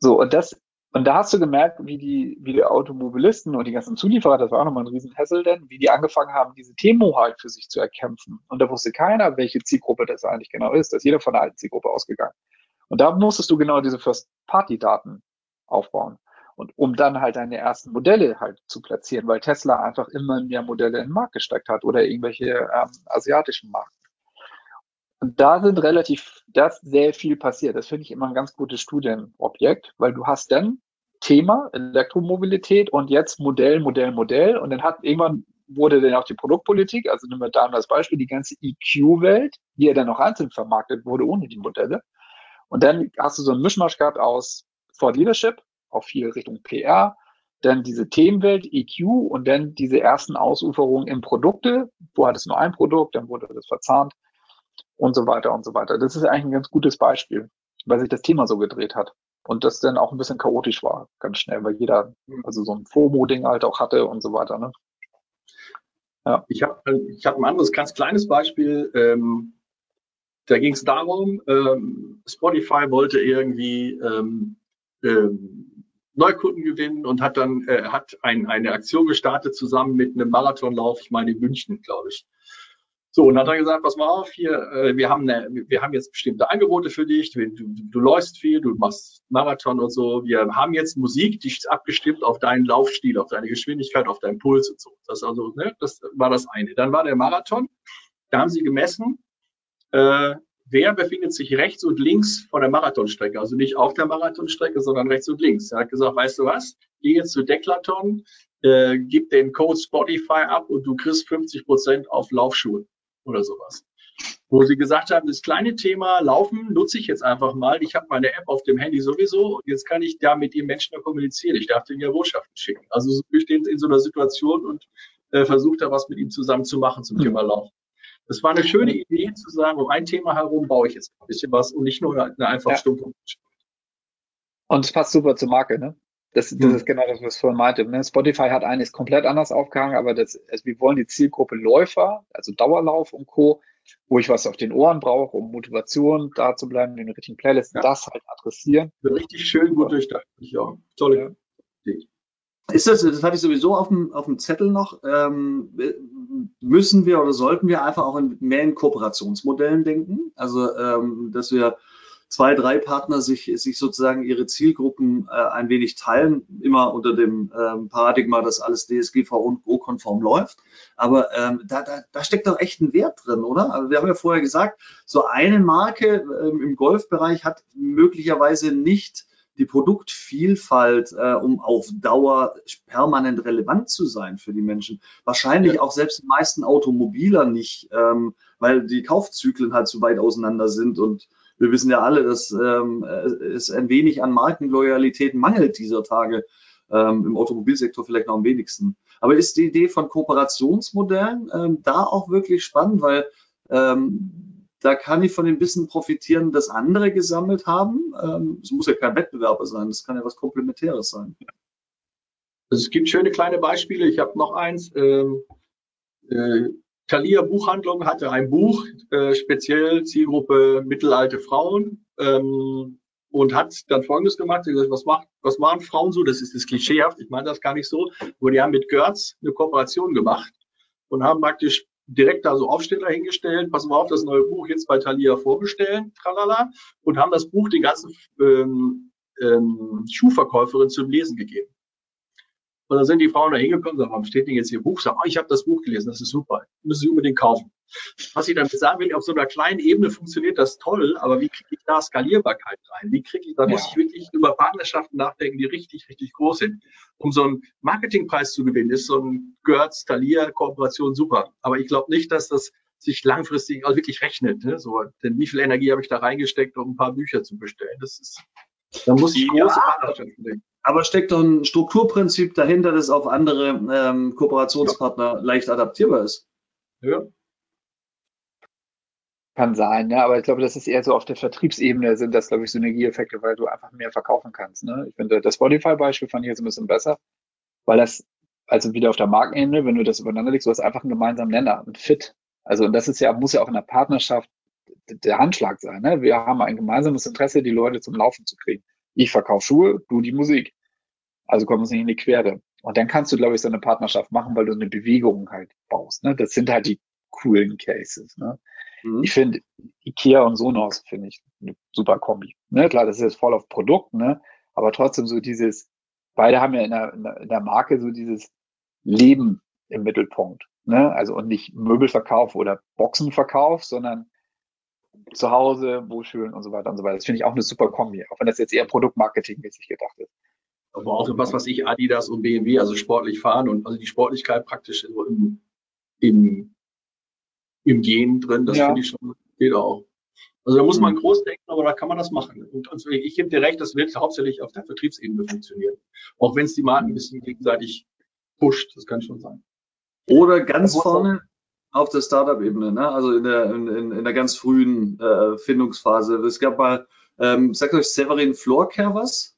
So, und das und da hast du gemerkt, wie die, wie die Automobilisten und die ganzen Zulieferer, das war auch nochmal ein Riesenhässel denn, wie die angefangen haben, diese Themenhoheit für sich zu erkämpfen. Und da wusste keiner, welche Zielgruppe das eigentlich genau ist. Da ist jeder von der alten Zielgruppe ausgegangen. Und da musstest du genau diese First-Party-Daten aufbauen. Und um dann halt deine ersten Modelle halt zu platzieren, weil Tesla einfach immer mehr Modelle in den Markt gesteckt hat oder irgendwelche ähm, asiatischen Marken. Und da sind relativ, da ist sehr viel passiert. Das finde ich immer ein ganz gutes Studienobjekt, weil du hast dann Thema Elektromobilität und jetzt Modell, Modell, Modell. Und dann hat irgendwann wurde dann auch die Produktpolitik, also nehmen wir da als Beispiel die ganze EQ-Welt, die ja dann noch einzeln vermarktet wurde ohne die Modelle. Und dann hast du so einen Mischmasch gehabt aus Ford Leadership, auch viel Richtung PR, dann diese Themenwelt EQ und dann diese ersten Ausuferungen in Produkte. Wo hat es nur ein Produkt, dann wurde das verzahnt und so weiter und so weiter. Das ist eigentlich ein ganz gutes Beispiel, weil sich das Thema so gedreht hat und das dann auch ein bisschen chaotisch war, ganz schnell, weil jeder also so ein FOMO-Ding halt auch hatte und so weiter. Ne? Ja. Ich habe ich hab ein anderes ganz kleines Beispiel. Ähm, da ging es darum, ähm, Spotify wollte irgendwie ähm, ähm, Neukunden gewinnen und hat dann äh, hat ein, eine Aktion gestartet zusammen mit einem Marathonlauf, ich meine in München, glaube ich. So, und dann hat er gesagt, pass mal auf, hier, äh, wir haben eine, wir haben jetzt bestimmte Angebote für dich, du, du, du läufst viel, du machst Marathon und so. Wir haben jetzt Musik, die ist abgestimmt auf deinen Laufstil, auf deine Geschwindigkeit, auf deinen Puls und so. Das also, ne, das war das eine. Dann war der Marathon, da haben sie gemessen, äh, wer befindet sich rechts und links von der Marathonstrecke, also nicht auf der Marathonstrecke, sondern rechts und links. Er hat gesagt, weißt du was, geh jetzt zu Declaton, äh, gib den Code Spotify ab und du kriegst 50 Prozent auf Laufschuhe oder sowas. Wo sie gesagt haben, das kleine Thema Laufen nutze ich jetzt einfach mal. Ich habe meine App auf dem Handy sowieso und jetzt kann ich da mit den Menschen kommunizieren. Ich darf denen ja Botschaften schicken. Also wir stehen in so einer Situation und äh, versucht da was mit ihm zusammen zu machen zum Thema Laufen. Das war eine schöne Idee zu sagen, um ein Thema herum baue ich jetzt ein bisschen was und nicht nur eine einfach ja. stumpfe. Und es passt super zur Marke, ne? Das, das mhm. ist genau das, was ich vorhin meinte. Ne? Spotify hat eines komplett anders aufgehangen, aber das, also wir wollen die Zielgruppe Läufer, also Dauerlauf und Co., wo ich was auf den Ohren brauche, um Motivation da zu bleiben, den richtigen Playlist, ja. das halt adressieren. Richtig schön gut durchdacht. Ja, tolle ja. Ist das, das hatte ich sowieso auf dem, auf dem Zettel noch, ähm, müssen wir oder sollten wir einfach auch in, mehr in Kooperationsmodellen denken? Also, ähm, dass wir zwei, drei Partner sich, sich sozusagen ihre Zielgruppen äh, ein wenig teilen, immer unter dem ähm, Paradigma, dass alles DSGVO-konform läuft. Aber ähm, da, da, da steckt doch echt ein Wert drin, oder? Also wir haben ja vorher gesagt, so eine Marke ähm, im Golfbereich hat möglicherweise nicht die Produktvielfalt, äh, um auf Dauer permanent relevant zu sein für die Menschen. Wahrscheinlich ja. auch selbst die meisten Automobiler nicht, ähm, weil die Kaufzyklen halt zu weit auseinander sind und wir wissen ja alle, dass ähm, es ein wenig an Markenloyalität mangelt dieser Tage. Ähm, Im Automobilsektor vielleicht noch am wenigsten. Aber ist die Idee von Kooperationsmodellen ähm, da auch wirklich spannend, weil ähm, da kann ich von dem Wissen profitieren, das andere gesammelt haben. Ähm, es muss ja kein Wettbewerber sein, das kann ja was Komplementäres sein. Also es gibt schöne kleine Beispiele. Ich habe noch eins. Ähm, äh, Thalia Buchhandlung hatte ein Buch, äh, speziell Zielgruppe mittelalte Frauen, ähm, und hat dann Folgendes gemacht. Gesagt, was, macht, was machen Frauen so? Das ist das klischeehaft, ich meine das gar nicht so. Aber die haben mit Görz eine Kooperation gemacht und haben praktisch direkt da so Aufsteller hingestellt, passen wir auf, das neue Buch jetzt bei Thalia vorbestellen, tralala, und haben das Buch den ganzen ähm, ähm, Schuhverkäuferinnen zum Lesen gegeben. Und dann sind die Frauen da hingekommen und sagen, warum steht denn jetzt hier Buch? Sagen, oh, ich habe das Buch gelesen, das ist super, müssen Sie unbedingt kaufen. Was ich dann sagen will, auf so einer kleinen Ebene funktioniert das toll, aber wie kriege ich da Skalierbarkeit rein? Wie kriege ich, da ja. muss ich wirklich über Partnerschaften nachdenken, die richtig, richtig groß sind. Um so einen Marketingpreis zu gewinnen, ist so ein Görz, Thalia, Kooperation super. Aber ich glaube nicht, dass das sich langfristig auch wirklich rechnet. Ne? So, denn wie viel Energie habe ich da reingesteckt, um ein paar Bücher zu bestellen? Das ist, da muss ich große ja. Partnerschaften denken. Aber steckt doch ein Strukturprinzip dahinter, das auf andere ähm, Kooperationspartner ja. leicht adaptierbar ist. Ja. Kann sein, ne? aber ich glaube, das ist eher so auf der Vertriebsebene sind das, glaube ich, Synergieeffekte, weil du einfach mehr verkaufen kannst. Ne? Ich finde das Spotify-Beispiel fand ich jetzt ein bisschen besser, weil das, also wieder auf der Markenebene, wenn du das übereinander legst, du hast einfach einen gemeinsamen Nenner, ein Fit. Also, und das ist ja, muss ja auch in der Partnerschaft der Handschlag sein. Ne? Wir haben ein gemeinsames Interesse, die Leute zum Laufen zu kriegen. Ich verkaufe Schuhe, du die Musik. Also kommen wir uns nicht in die Quere. Und dann kannst du, glaube ich, so eine Partnerschaft machen, weil du eine Bewegung halt baust. Ne? Das sind halt die coolen Cases. Ne? Mhm. Ich finde, Ikea und Sonos finde ich eine super Kombi. Ne? Klar, das ist jetzt voll auf Produkt, ne? aber trotzdem so dieses, beide haben ja in der, in der Marke so dieses Leben im Mittelpunkt. Ne? Also und nicht Möbelverkauf oder Boxenverkauf, sondern zu Hause, wo schön und so weiter und so weiter. Das finde ich auch eine super Kombi, auch wenn das jetzt eher Produktmarketing-mäßig gedacht ist. Aber auch was, was ich Adidas und BMW, also sportlich fahren und also die Sportlichkeit praktisch im, im, im Gen drin, das ja. finde ich schon, geht auch. Also da muss man mhm. groß denken, aber da kann man das machen. Und also ich gebe dir recht, das wird hauptsächlich auf der Vertriebsebene funktionieren. Auch wenn es die Marken ein bisschen gegenseitig pusht, das kann schon sein. Oder ganz vorne, auf der Startup-Ebene, ne? also in der, in, in der ganz frühen äh, Findungsphase. Es gab mal, ähm, sagt euch Severin Floorcare was?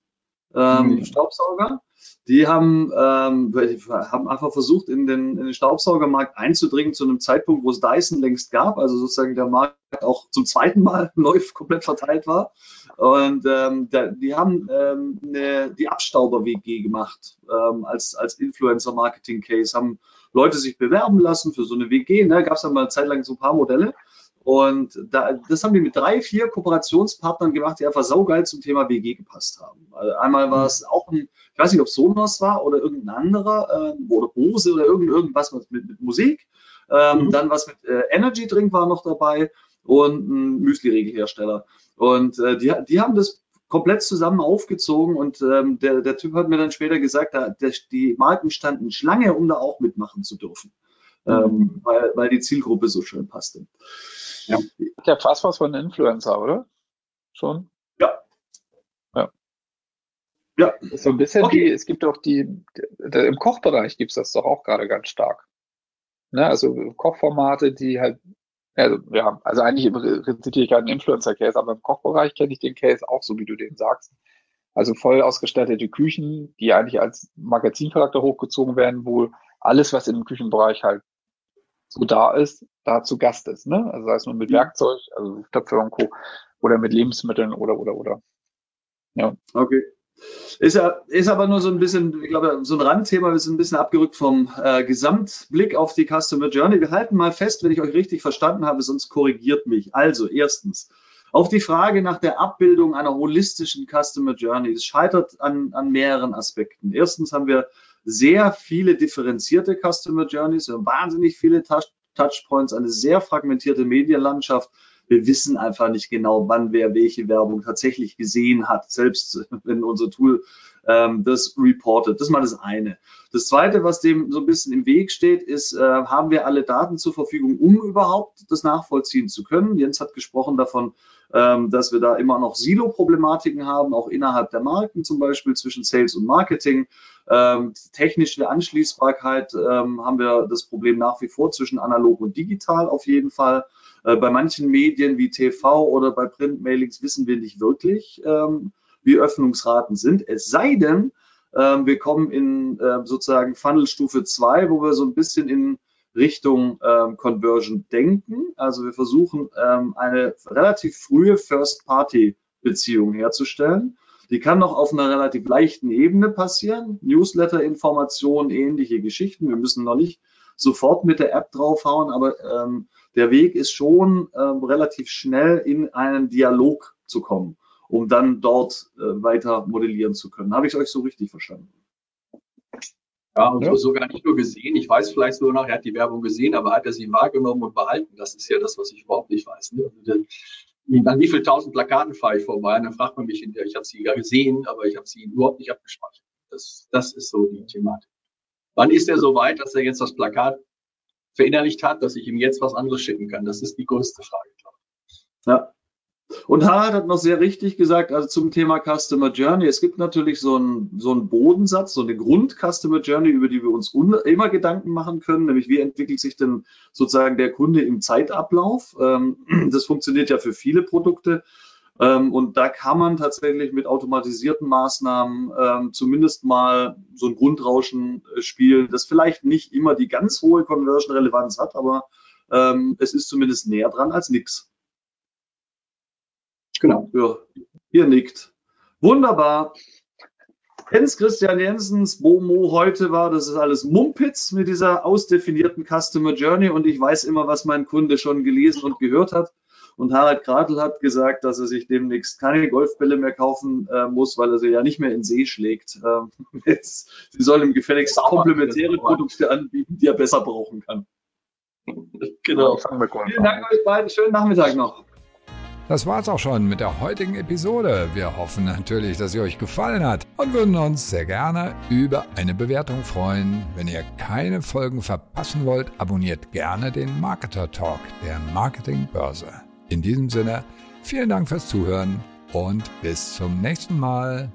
Ähm, mhm. Staubsauger. Die haben, ähm, haben einfach versucht, in den, in den Staubsaugermarkt einzudringen zu einem Zeitpunkt, wo es Dyson längst gab, also sozusagen der Markt auch zum zweiten Mal neu komplett verteilt war. Und ähm, da, die haben ähm, eine, die Abstauber-WG gemacht ähm, als, als Influencer-Marketing-Case, haben Leute sich bewerben lassen für so eine WG. Ne? Gab es dann mal eine Zeit lang so ein paar Modelle. Und da, das haben die mit drei, vier Kooperationspartnern gemacht, die einfach saugeil zum Thema WG gepasst haben. Also einmal war es auch ein, ich weiß nicht, ob Sonos war oder irgendein anderer, äh, oder Bose oder irgend, irgendwas mit, mit Musik. Ähm, mhm. Dann was mit äh, Energy Drink war noch dabei und ein Müsli-Regelhersteller. Und äh, die, die haben das komplett zusammen aufgezogen und ähm, der, der Typ hat mir dann später gesagt, da, der, die Marken standen Schlange, um da auch mitmachen zu dürfen, mhm. ähm, weil, weil die Zielgruppe so schön passte. Ja. ja, fast was von Influencer, oder? Schon? Ja. Ja. Ja. So ein bisschen okay. die, es gibt auch die, die im Kochbereich gibt es das doch auch gerade ganz stark. Ne, also Kochformate, die halt also, ja, also eigentlich rezitiere ich gerade einen Influencer-Case, aber im Kochbereich kenne ich den Case auch so, wie du den sagst. Also voll ausgestattete Küchen, die eigentlich als Magazincharakter hochgezogen werden, wo alles, was im Küchenbereich halt so da ist, da zu Gast ist. Ne? Also sei es nur mit mhm. Werkzeug, also Töpfe und Co. oder mit Lebensmitteln oder oder oder. Ja. Okay. Ist, ist aber nur so ein bisschen, ich glaube, so ein Randthema. Wir sind ein bisschen abgerückt vom äh, Gesamtblick auf die Customer Journey. Wir halten mal fest, wenn ich euch richtig verstanden habe, sonst korrigiert mich. Also, erstens, auf die Frage nach der Abbildung einer holistischen Customer Journey. Es scheitert an, an mehreren Aspekten. Erstens haben wir sehr viele differenzierte Customer Journeys, wir haben wahnsinnig viele Touch Touchpoints, eine sehr fragmentierte Medienlandschaft wir wissen einfach nicht genau, wann wer welche Werbung tatsächlich gesehen hat, selbst wenn unser Tool ähm, das reportet. Das ist mal das eine. Das zweite, was dem so ein bisschen im Weg steht, ist, äh, haben wir alle Daten zur Verfügung, um überhaupt das nachvollziehen zu können? Jens hat gesprochen davon, ähm, dass wir da immer noch Silo-Problematiken haben, auch innerhalb der Marken zum Beispiel zwischen Sales und Marketing. Ähm, technische Anschließbarkeit ähm, haben wir das Problem nach wie vor zwischen analog und digital auf jeden Fall. Äh, bei manchen Medien wie TV oder bei Printmailings wissen wir nicht wirklich, ähm, wie Öffnungsraten sind. Es sei denn, ähm, wir kommen in äh, sozusagen Funnelstufe 2, wo wir so ein bisschen in Richtung ähm, Conversion denken. Also wir versuchen ähm, eine relativ frühe First-Party-Beziehung herzustellen. Die kann noch auf einer relativ leichten Ebene passieren. Newsletter-Informationen, ähnliche Geschichten. Wir müssen noch nicht sofort mit der App draufhauen, aber ähm, der Weg ist schon ähm, relativ schnell in einen Dialog zu kommen, um dann dort äh, weiter modellieren zu können. Habe ich euch so richtig verstanden? Ja, und ja. sogar nicht nur gesehen. Ich weiß vielleicht so noch, er hat die Werbung gesehen, aber hat er sie wahrgenommen und behalten? Das ist ja das, was ich überhaupt nicht weiß. Ne? Also, an wie viel tausend Plakaten fahre ich vorbei? Und dann fragt man mich hinterher, ich habe sie ja gesehen, aber ich habe sie überhaupt nicht abgespeichert. Das, das ist so die Thematik. Wann ist er so weit, dass er jetzt das Plakat verinnerlicht hat, dass ich ihm jetzt was anderes schicken kann? Das ist die größte Frage. Ja. Und Harald hat noch sehr richtig gesagt, also zum Thema Customer Journey. Es gibt natürlich so einen, so einen Bodensatz, so eine Grund-Customer Journey, über die wir uns immer Gedanken machen können, nämlich wie entwickelt sich denn sozusagen der Kunde im Zeitablauf. Ähm, das funktioniert ja für viele Produkte. Ähm, und da kann man tatsächlich mit automatisierten Maßnahmen ähm, zumindest mal so ein Grundrauschen äh, spielen, das vielleicht nicht immer die ganz hohe Conversion-Relevanz hat, aber ähm, es ist zumindest näher dran als nichts. Genau. Ja, ihr nickt. Wunderbar. Jens Christian Jensens Bomo heute war, das ist alles Mumpitz mit dieser ausdefinierten Customer Journey und ich weiß immer, was mein Kunde schon gelesen und gehört hat. Und Harald Gradl hat gesagt, dass er sich demnächst keine Golfbälle mehr kaufen äh, muss, weil er sie ja nicht mehr in See schlägt. Ähm, jetzt, sie sollen ihm gefälligst komplementäre Produkte anbieten, die er besser brauchen kann. Genau. Vielen Dank euch beiden. Schönen Nachmittag noch. Das war's auch schon mit der heutigen Episode. Wir hoffen natürlich, dass sie euch gefallen hat und würden uns sehr gerne über eine Bewertung freuen. Wenn ihr keine Folgen verpassen wollt, abonniert gerne den Marketer Talk der Marketingbörse. In diesem Sinne, vielen Dank fürs Zuhören und bis zum nächsten Mal.